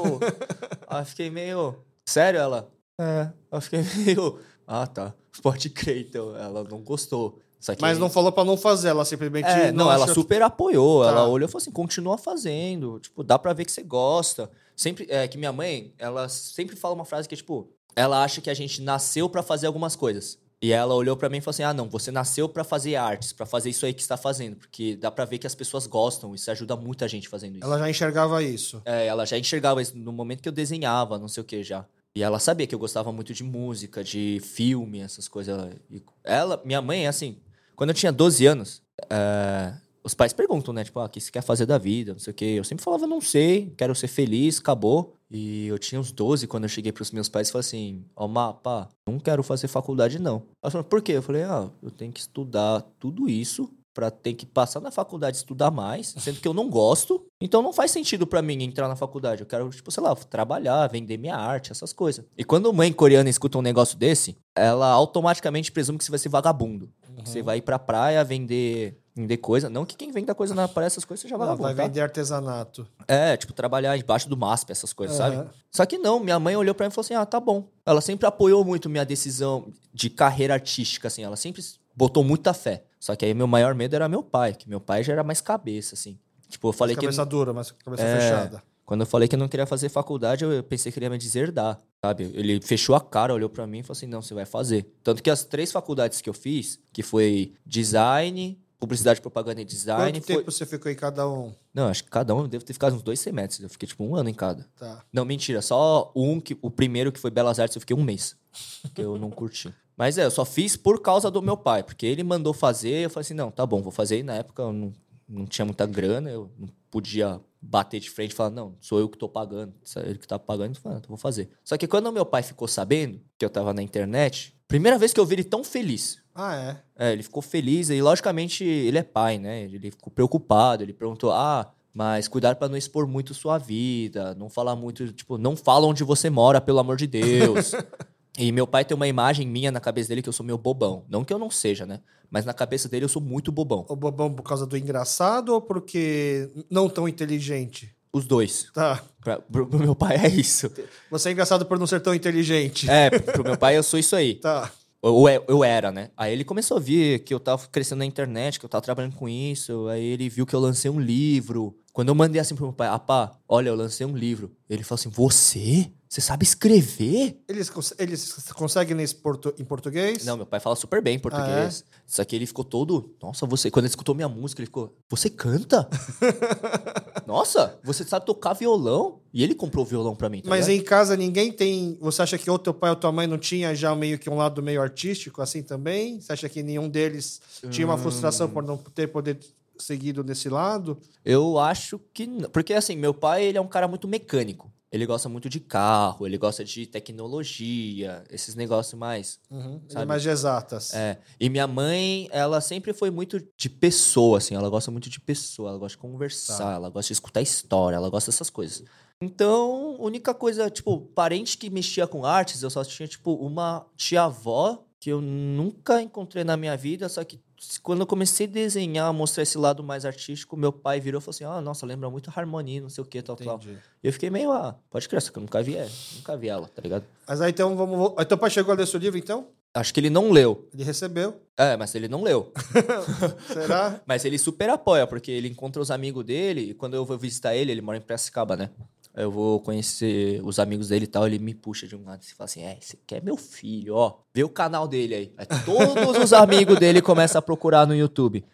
Speaker 2: Aí eu fiquei meio. Sério? Ela? É. Eu fiquei meio. Ah, tá. Pode crer, então. Ela não gostou.
Speaker 1: Mas não falou pra não fazer, ela simplesmente
Speaker 2: é, não, ela
Speaker 1: achou-
Speaker 2: super apoiou.
Speaker 1: Tá.
Speaker 2: Ela olhou e falou assim: continua fazendo. Tipo, dá pra ver que você gosta. Sempre, é que minha mãe, ela sempre fala uma frase que é tipo: ela acha que a gente nasceu pra fazer algumas coisas. E ela olhou pra mim e falou assim: ah, não, você nasceu pra fazer artes, pra fazer isso aí que você tá fazendo. Porque dá pra ver que as pessoas gostam. Isso ajuda muita gente fazendo isso.
Speaker 1: Ela já enxergava isso.
Speaker 2: É, ela já enxergava isso no momento que eu desenhava, não sei o que já. E ela sabia que eu gostava muito de música, de filme, essas coisas. Ela, e ela minha mãe, assim, quando eu tinha 12 anos, é, os pais perguntam, né? Tipo, ah, o que você quer fazer da vida, não sei o quê. Eu sempre falava, não sei, quero ser feliz, acabou. E eu tinha uns 12 quando eu cheguei pros meus pais e falei assim, ó, oh, pá, não quero fazer faculdade, não. Ela falou, por quê? Eu falei, ah, eu tenho que estudar tudo isso pra ter que passar na faculdade estudar mais, sendo que eu não gosto. Então não faz sentido pra mim entrar na faculdade. Eu quero, tipo, sei lá, trabalhar, vender minha arte, essas coisas. E quando mãe coreana escuta um negócio desse, ela automaticamente presume que você vai ser vagabundo. Que Você vai ir pra praia vender, vender coisa. Não que quem venda coisa na praia, essas coisas, seja
Speaker 1: Ela
Speaker 2: vagabundo.
Speaker 1: vai
Speaker 2: tá?
Speaker 1: vender artesanato.
Speaker 2: É, tipo, trabalhar embaixo do MASP, essas coisas,
Speaker 1: Aham.
Speaker 2: sabe? Só que não, minha mãe olhou pra mim e falou assim: ah, tá bom. Ela sempre apoiou muito minha decisão de carreira artística, assim. Ela sempre botou muita fé. Só que aí meu maior medo era meu pai, que meu pai já era mais cabeça, assim. Tipo, eu falei que.
Speaker 1: cabeça dura, mas cabeça
Speaker 2: É.
Speaker 1: fechada.
Speaker 2: Quando eu falei que eu não queria fazer faculdade, eu pensei que ele ia me deserdar, sabe? Ele fechou a cara, olhou pra mim e falou assim: não, você vai fazer. Tanto que as três faculdades que eu fiz, que foi design, publicidade, propaganda e design,
Speaker 1: Quanto
Speaker 2: foi.
Speaker 1: tempo você ficou em cada um?
Speaker 2: Não, acho que cada um deve ter ficado uns dois semestres. Eu fiquei tipo um ano em cada.
Speaker 1: Tá.
Speaker 2: Não, mentira. Só um, que, o primeiro que foi Belas Artes, eu fiquei um mês. Porque eu não curti. Mas é, eu só fiz por causa do meu pai. Porque ele mandou fazer, eu falei assim, não, tá bom, vou fazer. E na época eu não, não tinha muita grana, eu não podia bater de frente e falar, não, sou eu que tô pagando. É ele que tá pagando, ah, então vou fazer. Só que quando meu pai ficou sabendo que eu tava na internet, primeira vez que eu vi ele tão feliz.
Speaker 1: Ah, é.
Speaker 2: É, ele ficou feliz e, logicamente, ele é pai, né? Ele ficou preocupado. Ele perguntou: ah, mas cuidar pra não expor muito sua vida, não falar muito, tipo, não fala onde você mora, pelo amor de Deus. e meu pai tem uma imagem minha na cabeça dele que eu sou meio bobão. Não que eu não seja, né? Mas na cabeça dele eu sou muito bobão.
Speaker 1: O bobão por causa do engraçado ou porque não tão inteligente?
Speaker 2: Os dois.
Speaker 1: Tá.
Speaker 2: Pra, pro, pro meu pai é isso.
Speaker 1: Você é engraçado por não ser tão inteligente.
Speaker 2: É, pro meu pai eu sou isso aí.
Speaker 1: Tá.
Speaker 2: Ou eu, eu era, né? Aí ele começou a ver que eu tava crescendo na internet, que eu tava trabalhando com isso. Aí ele viu que eu lancei um livro. Quando eu mandei assim pro meu pai, ah, pá, olha, eu lancei um livro. Ele falou assim: Você? Você sabe escrever?
Speaker 1: Eles, cons- eles conseguem ler portu- em português?
Speaker 2: Não, meu pai fala super bem português. Só que ele ficou todo. Nossa, você. Quando ele escutou minha música, ele ficou. Você canta? Nossa, você sabe tocar violão? E ele comprou o violão pra mim. Tá
Speaker 1: Mas
Speaker 2: ligado?
Speaker 1: em casa ninguém tem. Você acha que ou teu pai ou tua mãe não tinha já meio que um lado meio artístico assim também? Você acha que nenhum deles tinha uma frustração por não ter poder seguido nesse lado?
Speaker 2: Eu acho que não. Porque, assim, meu pai, ele é um cara muito mecânico. Ele gosta muito de carro, ele gosta de tecnologia, esses negócios mais.
Speaker 1: Uhum. É
Speaker 2: Sabe?
Speaker 1: mais de exatas.
Speaker 2: É. E minha mãe, ela sempre foi muito de pessoa, assim. Ela gosta muito de pessoa, ela gosta de conversar,
Speaker 1: Tá.
Speaker 2: ela gosta de escutar história, ela gosta dessas coisas. Então, única coisa, tipo, parente que mexia com artes, eu só tinha, tipo, uma tia-avó que eu nunca encontrei na minha vida, só que quando eu comecei a desenhar, mostrar esse lado mais artístico, meu pai virou e falou assim: Ah, nossa, lembra muito harmonia, não sei o que, tal, tal.
Speaker 1: Entendi.
Speaker 2: E eu fiquei meio, ah, pode crer, só que eu nunca vi, é, nunca vi ela, tá ligado?
Speaker 1: Mas aí então vamos. Então, pai chegou a ler seu livro, então?
Speaker 2: Acho que ele não leu.
Speaker 1: Ele recebeu.
Speaker 2: É, mas ele não leu.
Speaker 1: Será?
Speaker 2: Mas ele super apoia, porque ele encontra os amigos dele, e quando eu vou visitar ele, ele mora em Piracicaba, né? Eu vou conhecer os amigos dele e tal, ele me puxa de um lado e fala assim: É, esse aqui é meu filho, ó. Vê o canal dele aí. Aí todos os amigos dele começam a procurar no YouTube.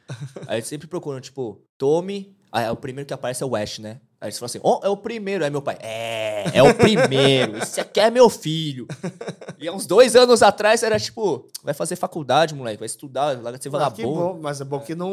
Speaker 2: Aí eles sempre procuram, tipo, Tommy. Aí o primeiro que aparece é o West, né? Aí eles falam assim: Ó, é o primeiro. Aí meu pai: É, é o primeiro. Esse aqui é meu filho. E há uns dois anos atrás era tipo: Vai fazer faculdade, moleque, vai estudar, larga de ser
Speaker 1: bom, mas é bom que não,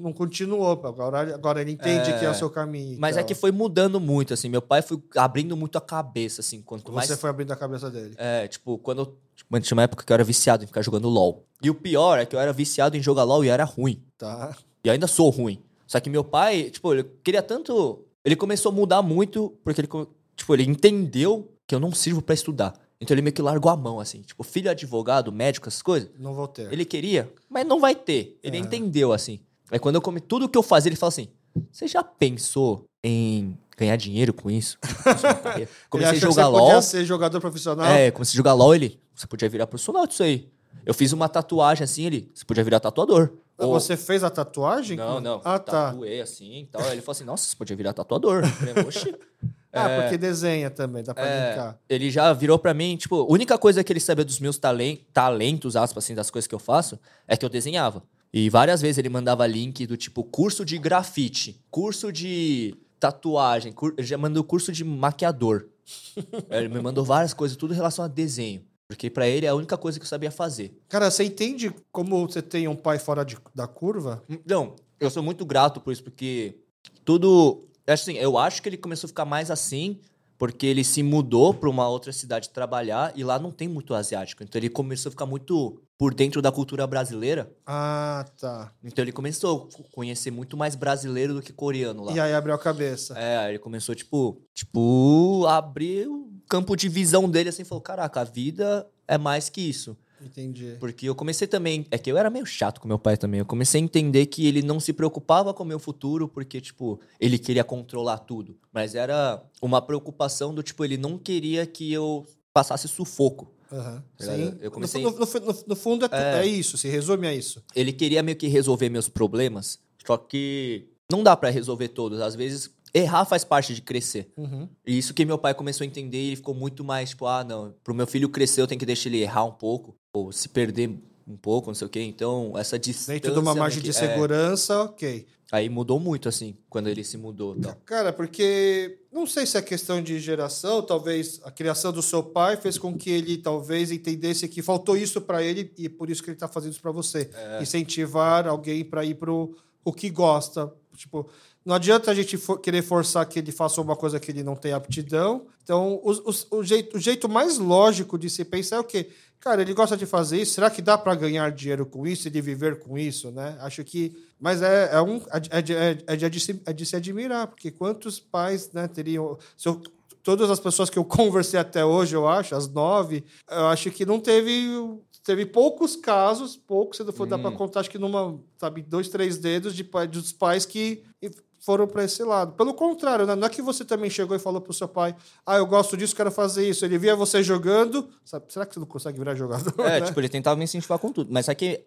Speaker 1: não continuou. Agora, agora ele entende que é o seu caminho.
Speaker 2: Mas é
Speaker 1: então.
Speaker 2: que foi mudando muito, assim. Meu pai foi abrindo muito a cabeça, assim. Quanto mais.
Speaker 1: Você foi abrindo a cabeça dele.
Speaker 2: É, tipo, quando eu. Tipo, tinha uma época que eu era viciado em ficar jogando LOL. E o pior é que eu era viciado em jogar LOL e era ruim.
Speaker 1: Tá.
Speaker 2: E ainda sou ruim. Só que meu pai, tipo, ele queria tanto. Ele começou a mudar muito, porque ele, tipo, ele entendeu que eu não sirvo pra estudar. Então ele meio que largou a mão, assim. Tipo, filho advogado, médico, essas coisas.
Speaker 1: Não vou ter.
Speaker 2: Ele queria, mas não vai ter. Ele
Speaker 1: É.
Speaker 2: entendeu, assim. Aí quando eu comi tudo que eu fazia, ele fala assim: Você já pensou em ganhar dinheiro com isso? Comecei a
Speaker 1: que
Speaker 2: jogar
Speaker 1: você podia
Speaker 2: LOL.
Speaker 1: ser jogador profissional.
Speaker 2: É, comecei a jogar LOL, ele. Você podia virar profissional disso aí. Eu fiz uma tatuagem assim, ele. Você podia virar tatuador.
Speaker 1: Ah,
Speaker 2: Ou-
Speaker 1: Você fez a tatuagem?
Speaker 2: Não, não.
Speaker 1: Ah, tá.
Speaker 2: Tatuei assim e tal. Aí ele falou assim: Nossa, você podia virar tatuador. Eu falei, Oxi.
Speaker 1: Ah, porque desenha também, dá pra
Speaker 2: É,
Speaker 1: brincar.
Speaker 2: ele já virou pra mim, tipo, a única coisa que ele sabia dos meus talen talentos, aspas, assim, das coisas que eu faço, é que eu desenhava. E várias vezes ele mandava link do tipo curso de grafite, curso de tatuagem, cur... ele já mandou curso de maquiador. ele me mandou várias coisas, tudo relacionado a desenho. Porque pra ele é a única coisa que eu sabia fazer.
Speaker 1: Cara, você entende como você tem um pai fora de- da curva?
Speaker 2: Não, eu sou muito grato por isso, porque tudo. Assim, eu acho que ele começou a ficar mais assim, porque ele se mudou para uma outra cidade trabalhar e lá não tem muito asiático. Então ele começou a ficar muito por dentro da cultura brasileira.
Speaker 1: Ah, tá.
Speaker 2: Então ele começou a conhecer muito mais brasileiro do que coreano lá.
Speaker 1: E aí abriu a cabeça.
Speaker 2: É, ele começou, tipo, tipo, a abrir o campo de visão dele assim, falou: caraca, a vida é mais que isso.
Speaker 1: Entendi.
Speaker 2: Porque eu comecei também. É que eu era meio chato com meu pai também. Eu comecei a entender que ele não se preocupava com o meu futuro, porque, tipo, ele queria controlar tudo. Mas era uma preocupação do tipo, ele não queria que eu passasse sufoco. Ligado?
Speaker 1: Sim.
Speaker 2: Eu comecei-
Speaker 1: No, no- no- no fundo é, tu- é isso, se resume a isso.
Speaker 2: Ele queria meio que resolver meus problemas, só que não dá pra resolver todos. Às vezes, errar faz parte de crescer.
Speaker 1: Uhum.
Speaker 2: E isso que meu pai começou a entender e ele ficou muito mais, tipo, ah, não, pro meu filho crescer eu tenho que deixar ele errar um pouco, ou se perder um pouco, não sei o quê. Então, essa distância...
Speaker 1: Dentro de uma margem
Speaker 2: que-
Speaker 1: de
Speaker 2: é,
Speaker 1: segurança, ok.
Speaker 2: Aí mudou muito, assim, quando ele se mudou. Tal.
Speaker 1: Cara, porque não sei se é questão de geração, talvez a criação do seu pai fez com que ele talvez entendesse que faltou isso pra ele e por isso que ele tá fazendo isso pra você.
Speaker 2: É.
Speaker 1: Incentivar alguém pra ir pro o que gosta. Tipo, não adianta a gente for- querer forçar que ele faça uma coisa que ele não tem aptidão. Então, os- os- o, jeito, o jeito mais lógico de se pensar é o quê? Cara, ele gosta de fazer isso. Será que dá pra ganhar dinheiro com isso e de viver com isso, né? Acho que. Mas é, é, um, é, de, é, é de se, é de se admirar, porque quantos pais né, teriam. Se eu- todas as pessoas que eu conversei até hoje, eu acho, as nove, eu acho que não teve. Teve poucos casos, poucos, se não for dar pra contar, acho que numa, sabe, dois, três dedos de dos pais que foram para esse lado. Pelo contrário, né? não é que você também chegou e falou pro seu pai, ah, eu gosto disso, quero fazer isso. Ele via você jogando, sabe, será que você não consegue virar jogador?
Speaker 2: É,
Speaker 1: né?
Speaker 2: tipo, ele tentava me incentivar com tudo. Mas só que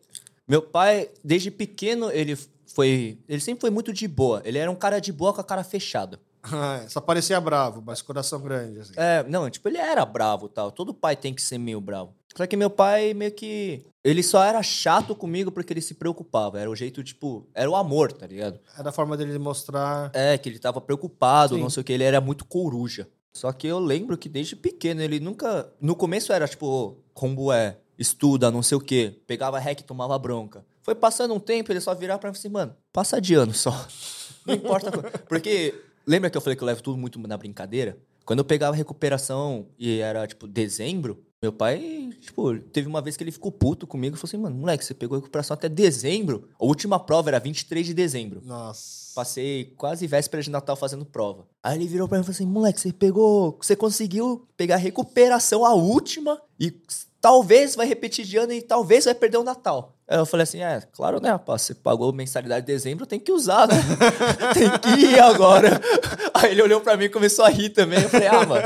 Speaker 2: meu pai, desde pequeno, ele foi... Ele sempre foi muito de boa. Ele era um cara de boa com a cara fechada.
Speaker 1: Ah, é, Só parecia bravo, mas coração grande. Assim.
Speaker 2: É, não, tipo, ele era bravo tal. Todo pai tem que ser meio bravo. Só que meu pai meio que. Ele só era chato comigo porque ele se preocupava. Era o jeito, tipo. Era o amor, tá ligado?
Speaker 1: Era a forma dele mostrar.
Speaker 2: É, que ele tava preocupado,
Speaker 1: Sim.
Speaker 2: não sei o que. Ele era muito coruja. Só que eu lembro que desde pequeno ele nunca. No começo era tipo, "Ô, como é? estuda, não sei o quê. Pegava rec e tomava bronca. Foi passando um tempo, ele só virava pra mim assim, mano, passa de ano só. Não importa. Porque lembra que eu falei que eu levo tudo muito na brincadeira? Quando eu pegava recuperação e era, tipo, dezembro, meu pai, tipo, teve uma vez que ele ficou puto comigo e falou assim, mano, moleque, você pegou recuperação até dezembro? A última prova era 23 de dezembro.
Speaker 1: Nossa.
Speaker 2: Passei quase véspera de Natal fazendo prova. Aí ele virou pra mim e falou assim, moleque, você pegou, você conseguiu pegar recuperação a última e talvez vai repetir de ano e talvez vai perder o Natal. Aí eu falei assim, é, claro, né, rapaz, você pagou mensalidade de dezembro, tem que usar, né? tem que ir agora. Aí ele olhou pra mim e começou a rir também. Eu falei, ah, mano.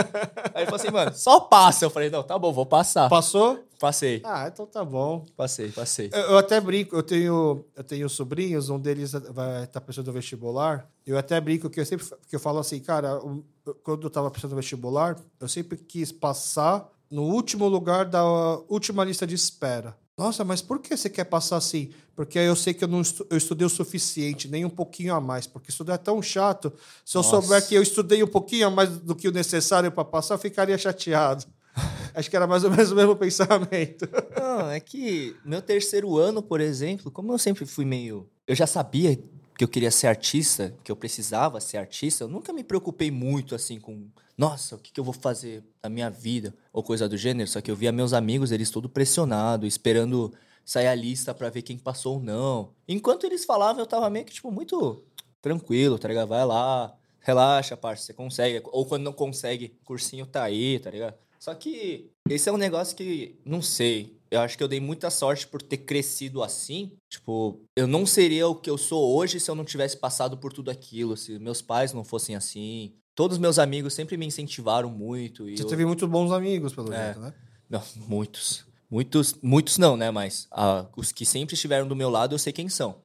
Speaker 2: Aí ele falou assim, mano, só passa. Eu falei, não, tá bom, vou passar.
Speaker 1: Passou?
Speaker 2: Passei,
Speaker 1: Ah, então tá bom.
Speaker 2: passei, passei.
Speaker 1: Eu, eu até brinco, eu tenho, eu tenho sobrinhos, um deles vai estar prestando vestibular. Eu até brinco que eu sempre que eu falo assim, cara, eu- quando eu estava prestando vestibular, eu sempre quis passar no último lugar da última lista de espera. Nossa, mas por que você quer passar assim? Porque eu sei que eu não estu- eu estudei o suficiente, nem um pouquinho a mais, porque estudar é tão chato. Se eu
Speaker 2: Nossa.
Speaker 1: souber que eu estudei um pouquinho a mais do que o necessário para passar, eu ficaria chateado. Acho que era mais ou menos o mesmo pensamento.
Speaker 2: Não, é que meu terceiro ano, por exemplo, como eu sempre fui meio. Eu já sabia que eu queria ser artista, que eu precisava ser artista, eu nunca me preocupei muito assim com. Nossa, o que, que eu vou fazer na minha vida? Ou coisa do gênero. Só que eu via meus amigos, eles tudo pressionado, esperando sair a lista pra ver quem passou ou não. Enquanto eles falavam, eu tava meio que, tipo, muito tranquilo, tá ligado? Vai lá, relaxa, parça, você consegue. Ou quando não consegue, cursinho tá aí, tá ligado? Só que esse é um negócio que, não sei, eu acho que eu dei muita sorte por ter crescido assim. Tipo, eu não seria o que eu sou hoje se eu não tivesse passado por tudo aquilo, se meus pais não fossem assim. Todos meus amigos sempre me incentivaram muito. E
Speaker 1: Você
Speaker 2: eu-
Speaker 1: teve muitos bons amigos, pelo
Speaker 2: É.
Speaker 1: jeito, né?
Speaker 2: Não, muitos. Muitos, muitos não, né? Mas ah, os que sempre estiveram do meu lado, eu sei quem são.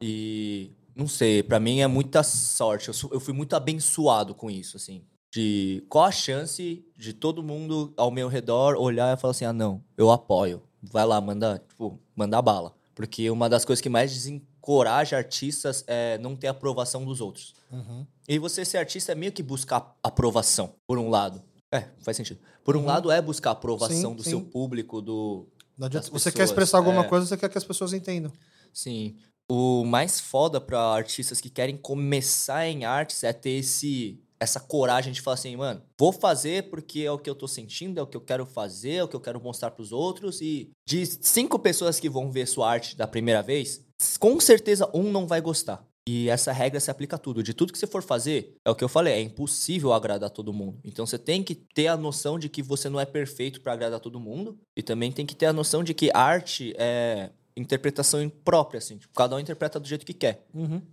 Speaker 2: E não sei, pra mim é muita sorte. Eu, eu fui muito abençoado com isso, assim. De qual a chance de todo mundo ao meu redor olhar e falar assim: ah, não, eu apoio. Vai lá, manda, tipo, manda bala. Porque uma das coisas que mais desencoraja artistas é não ter aprovação dos outros. E você ser artista é meio que buscar aprovação, por um lado. É, faz sentido. Por um lado é buscar aprovação
Speaker 1: Sim,
Speaker 2: do
Speaker 1: sim.
Speaker 2: seu público, do.
Speaker 1: Não adianta- você quer expressar alguma
Speaker 2: é.
Speaker 1: coisa, você quer que as pessoas entendam.
Speaker 2: Sim. O mais foda pra artistas que querem começar em artes é ter esse essa coragem de falar assim, mano, vou fazer porque é o que eu tô sentindo, é o que eu quero fazer, é o que eu quero mostrar pros outros e de cinco pessoas que vão ver sua arte da primeira vez, com certeza um não vai gostar. E essa regra se aplica a tudo. De tudo que você for fazer, é o que eu falei, é impossível agradar todo mundo. Então você tem que ter a noção de que você não é perfeito pra agradar todo mundo. E também tem que ter a noção de que arte é interpretação própria, assim. Tipo, cada um interpreta do jeito que quer.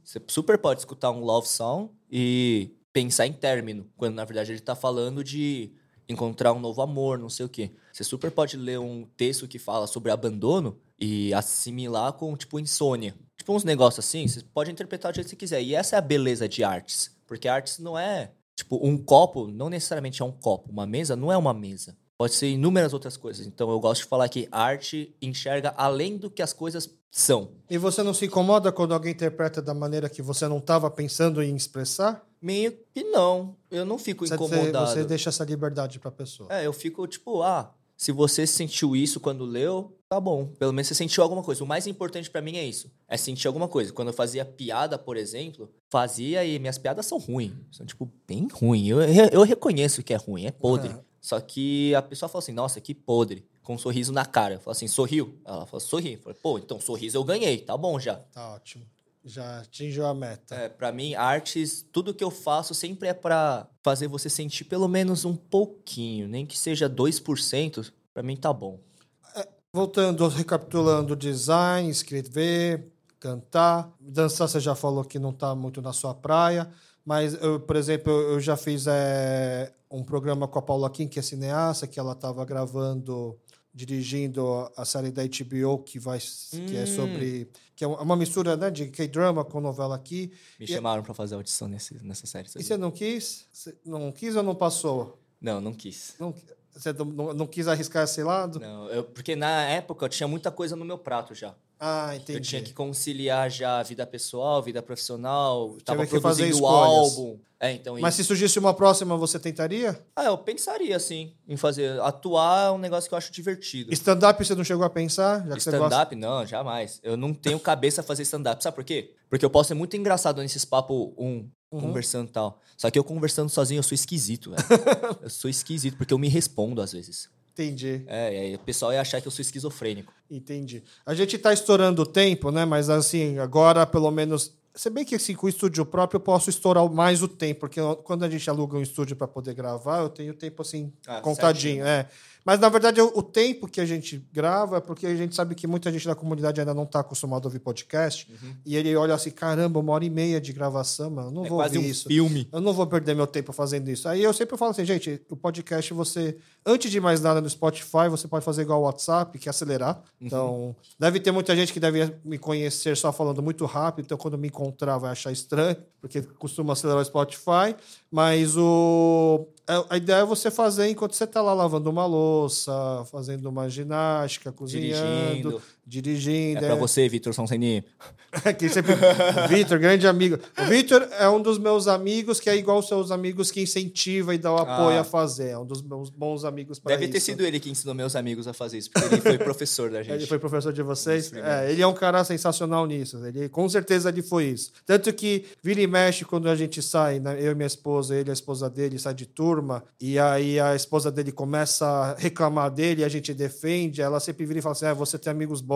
Speaker 2: Você super pode escutar um love song e pensar em término, quando na verdade ele tá falando de encontrar um novo amor, não sei o quê. Você super pode ler um texto que fala sobre abandono e assimilar com, tipo, insônia. Tipo, uns negócios assim, você pode interpretar do jeito que você quiser. E essa é a beleza de artes. Porque artes não é, tipo, um copo, não necessariamente é um copo. Uma mesa não é uma mesa. Pode ser inúmeras outras coisas. Então eu gosto de falar que arte enxerga além do que as coisas são.
Speaker 1: E você não se incomoda quando alguém interpreta da maneira que você não estava pensando em expressar?
Speaker 2: Meio que não. Eu não fico
Speaker 1: Você,
Speaker 2: incomodado.
Speaker 1: você deixa essa liberdade pra pessoa.
Speaker 2: É, eu fico tipo, ah, se você sentiu isso quando leu, tá bom. Pelo menos você sentiu alguma coisa. O mais importante pra mim é isso. É sentir alguma coisa. Quando eu fazia piada, por exemplo, fazia e minhas piadas são ruins. São, tipo, bem ruins. Eu, eu reconheço que é ruim, é podre.
Speaker 1: Aham.
Speaker 2: Só que a pessoa fala assim, nossa, que podre. Com um sorriso na cara. Eu falo assim, sorriu? Ela fala, sorri. Eu falei, pô, então sorriso eu ganhei, tá bom já.
Speaker 1: Tá ótimo. Já atingiu a meta.
Speaker 2: É, para mim, artes, tudo que eu faço sempre é pra fazer você sentir pelo menos um pouquinho, nem que seja 2%, pra mim tá bom.
Speaker 1: Voltando, recapitulando, design, escrever, cantar. Dançar, você já falou que não está muito na sua praia. Mas, eu, por exemplo, eu eu já fiz é, um programa com a Paula Kim, que é cineasta, que ela estava gravando, dirigindo a série da HBO, que, vai, que é
Speaker 2: Hum.
Speaker 1: sobre... Que é uma mistura né, de K-drama com novela aqui.
Speaker 2: Me
Speaker 1: E-
Speaker 2: chamaram pra fazer audição nesse, nessa série.
Speaker 1: E você não quis? Você não quis ou não passou?
Speaker 2: Não, não quis.
Speaker 1: Não, você não, não- não quis arriscar esse lado?
Speaker 2: Não, eu- porque na época eu tinha muita coisa no meu prato já.
Speaker 1: Ah, entendi.
Speaker 2: Eu tinha que conciliar já a vida pessoal, vida profissional, tava
Speaker 1: que
Speaker 2: produzindo o álbum. É, então
Speaker 1: Mas se surgisse uma próxima, você tentaria?
Speaker 2: Ah, eu pensaria, sim, em fazer. Atuar é um negócio que eu acho divertido.
Speaker 1: Stand-up você não chegou a pensar?
Speaker 2: Stand-up, não, jamais. Eu não tenho cabeça a fazer stand-up. Sabe por quê? Porque eu posso ser muito engraçado nesses papos um,
Speaker 1: Uhum.
Speaker 2: conversando e tal. Só que eu conversando sozinho, eu sou esquisito, velho. eu sou esquisito, porque eu me respondo às vezes.
Speaker 1: Entendi,
Speaker 2: É, e aí o pessoal ia achar que eu sou esquizofrênico.
Speaker 1: entendi. A gente tá estourando o tempo, né? Mas assim, agora pelo menos. Se bem que assim, com o estúdio próprio eu posso estourar mais o tempo, porque quando a gente aluga um estúdio para poder gravar, eu tenho tempo assim,
Speaker 2: Ah,
Speaker 1: contadinho. É. Mas na verdade o, tempo que a gente grava é porque a gente sabe que muita gente da comunidade ainda não está acostumado a ouvir podcast. E ele olha assim: caramba, uma hora e meia de gravação, mano, eu não
Speaker 2: É
Speaker 1: vou
Speaker 2: quase
Speaker 1: ouvir
Speaker 2: um
Speaker 1: isso.
Speaker 2: filme.
Speaker 1: Eu não vou perder meu tempo fazendo isso. Aí eu sempre falo assim, gente, o podcast você, antes de mais nada no Spotify, você pode fazer igual o WhatsApp, que é acelerar. Então, deve ter muita gente que deve me conhecer só falando muito rápido, então quando me encontrar vai achar estranho, porque costuma acelerar o Spotify. Mas o a- a ideia é você fazer enquanto você está lá lavando uma louça, fazendo uma ginástica, cozinhando,
Speaker 2: Dirigindo.
Speaker 1: Dirigindo.
Speaker 2: É pra você, Vitor Sonseni.
Speaker 1: que sempre... Vitor, grande amigo. O Vitor é um dos meus amigos que é igual aos seus amigos que incentiva e dá o apoio
Speaker 2: Ah.
Speaker 1: a fazer. É um dos meus bons amigos para
Speaker 2: Deve ter sido ele que ensinou meus amigos a fazer isso, porque ele foi professor da gente.
Speaker 1: Ele foi professor de vocês. É, ele é um cara sensacional nisso. Ele, com certeza ele foi isso. Tanto que vira e mexe quando a gente sai, né? eu e minha esposa, ele e a esposa dele, sai de turma, e aí a esposa dele começa a reclamar dele, a gente defende, ela sempre vira e fala assim: ah, você tem amigos bons.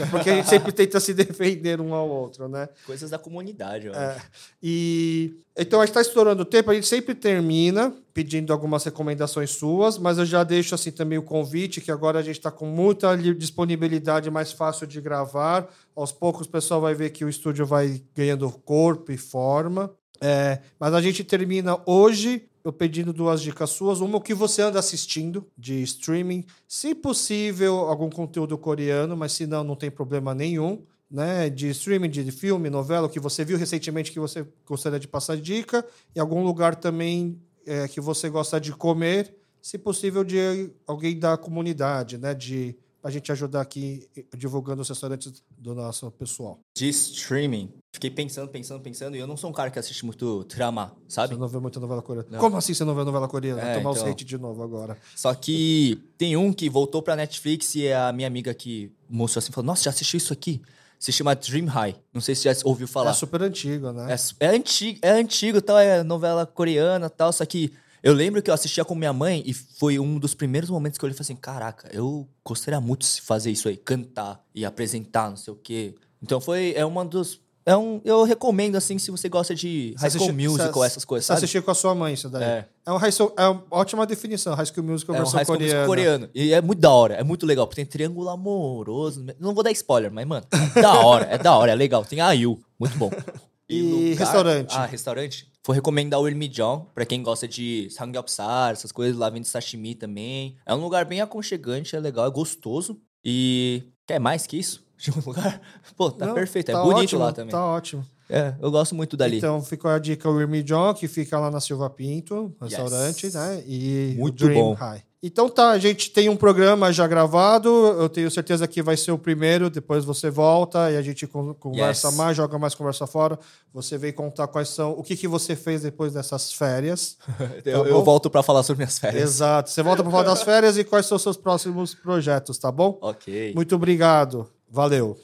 Speaker 1: É Porque a gente sempre tenta se defender um ao outro, né?
Speaker 2: Coisas da comunidade, ó.
Speaker 1: É, e então a gente está estourando o tempo, a gente sempre termina pedindo algumas recomendações suas, mas eu já deixo assim também o convite, que agora a gente está com muita li- disponibilidade mais fácil de gravar. Aos poucos o pessoal vai ver que o estúdio vai ganhando corpo e forma. É, mas a gente termina hoje eu pedindo duas dicas suas. Uma, o que você anda assistindo de streaming. Se possível, algum conteúdo coreano, mas se não, não tem problema nenhum. Né, de streaming, de filme, novela, o que você viu recentemente que você gostaria de passar dica. E algum lugar também é, que você gosta de comer, se possível, de alguém da comunidade, né? De a gente ajudar aqui eh, divulgando os restaurantes do nosso pessoal.
Speaker 2: De streaming. Fiquei pensando, pensando, pensando, e eu não sou um cara que assiste muito drama, sabe?
Speaker 1: Você não vê muita novela coreana.
Speaker 2: Não.
Speaker 1: Como assim você não vê novela coreana?
Speaker 2: É,
Speaker 1: Tomar os
Speaker 2: então.
Speaker 1: hate de novo agora.
Speaker 2: Só que tem um que voltou pra Netflix e é a minha amiga que mostrou assim, falou, nossa, já assisti isso aqui. Se chama Dream High. Não sei se já ouviu falar.
Speaker 1: É super antigo, né?
Speaker 2: É, é antigo, é antigo, tal, é novela coreana tal, só que eu lembro que eu assistia com minha mãe e foi um dos primeiros momentos que eu olhei e falei assim, caraca, eu gostaria muito de fazer isso aí, cantar e apresentar, não sei o quê. Então foi, é uma dos, é um, eu recomendo assim, se você gosta de High School
Speaker 1: assistiu-
Speaker 2: Musical, essas coisas, sabe?
Speaker 1: assistiu com a sua mãe isso daí.
Speaker 2: É.
Speaker 1: É, um high school, é uma ótima definição. High School Musical
Speaker 2: É um
Speaker 1: versão
Speaker 2: High School
Speaker 1: coreana.
Speaker 2: coreano. E é muito da hora, é muito legal, porque tem triângulo amoroso. Não vou dar spoiler, mas, mano, é da hora, é da hora, é legal. Tem a Yu, muito bom.
Speaker 1: E restaurante?
Speaker 2: Ah, restaurante? Vou recomendar o Ilmijeon, pra quem gosta de samgyeopsal, essas coisas, lá vende sashimi também. É um lugar bem aconchegante, é legal, é gostoso. E quer mais que isso? De um lugar? Pô, tá
Speaker 1: Não,
Speaker 2: perfeito, é
Speaker 1: tá
Speaker 2: bonito
Speaker 1: ótimo,
Speaker 2: lá também.
Speaker 1: Tá ótimo.
Speaker 2: É, eu gosto muito dali.
Speaker 1: Então, ficou a dica o Irmi John, que fica lá na Silva Pinto, restaurante,
Speaker 2: Yes.
Speaker 1: né? E
Speaker 2: Muito
Speaker 1: o Dream
Speaker 2: bom.
Speaker 1: High. Então tá, a gente tem um programa já gravado. Eu tenho certeza que vai ser o primeiro. Depois você volta e a gente con- conversa
Speaker 2: Yes.
Speaker 1: mais, joga mais conversa fora. Você vem contar quais são, o que, que você fez depois dessas férias.
Speaker 2: eu,
Speaker 1: tá
Speaker 2: eu volto pra falar sobre minhas férias.
Speaker 1: Exato. Você volta para falar das férias e quais são os seus próximos projetos, tá bom?
Speaker 2: Ok.
Speaker 1: Muito obrigado. Valeu.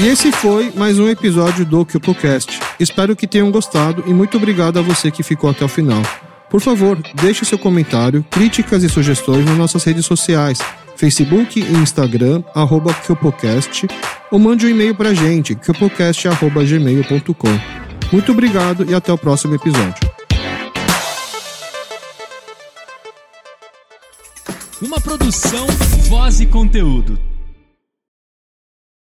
Speaker 1: E esse foi mais um episódio do KyopoCast. Espero que tenham gostado e muito obrigado a você que ficou até o final. Por favor, deixe seu comentário, críticas e sugestões nas nossas redes sociais, Facebook e Instagram, arroba KyopoCast, ou mande um e-mail pra gente, kyopocast.gmail.com. Muito obrigado e até o próximo episódio.
Speaker 3: Uma produção, voz e conteúdo.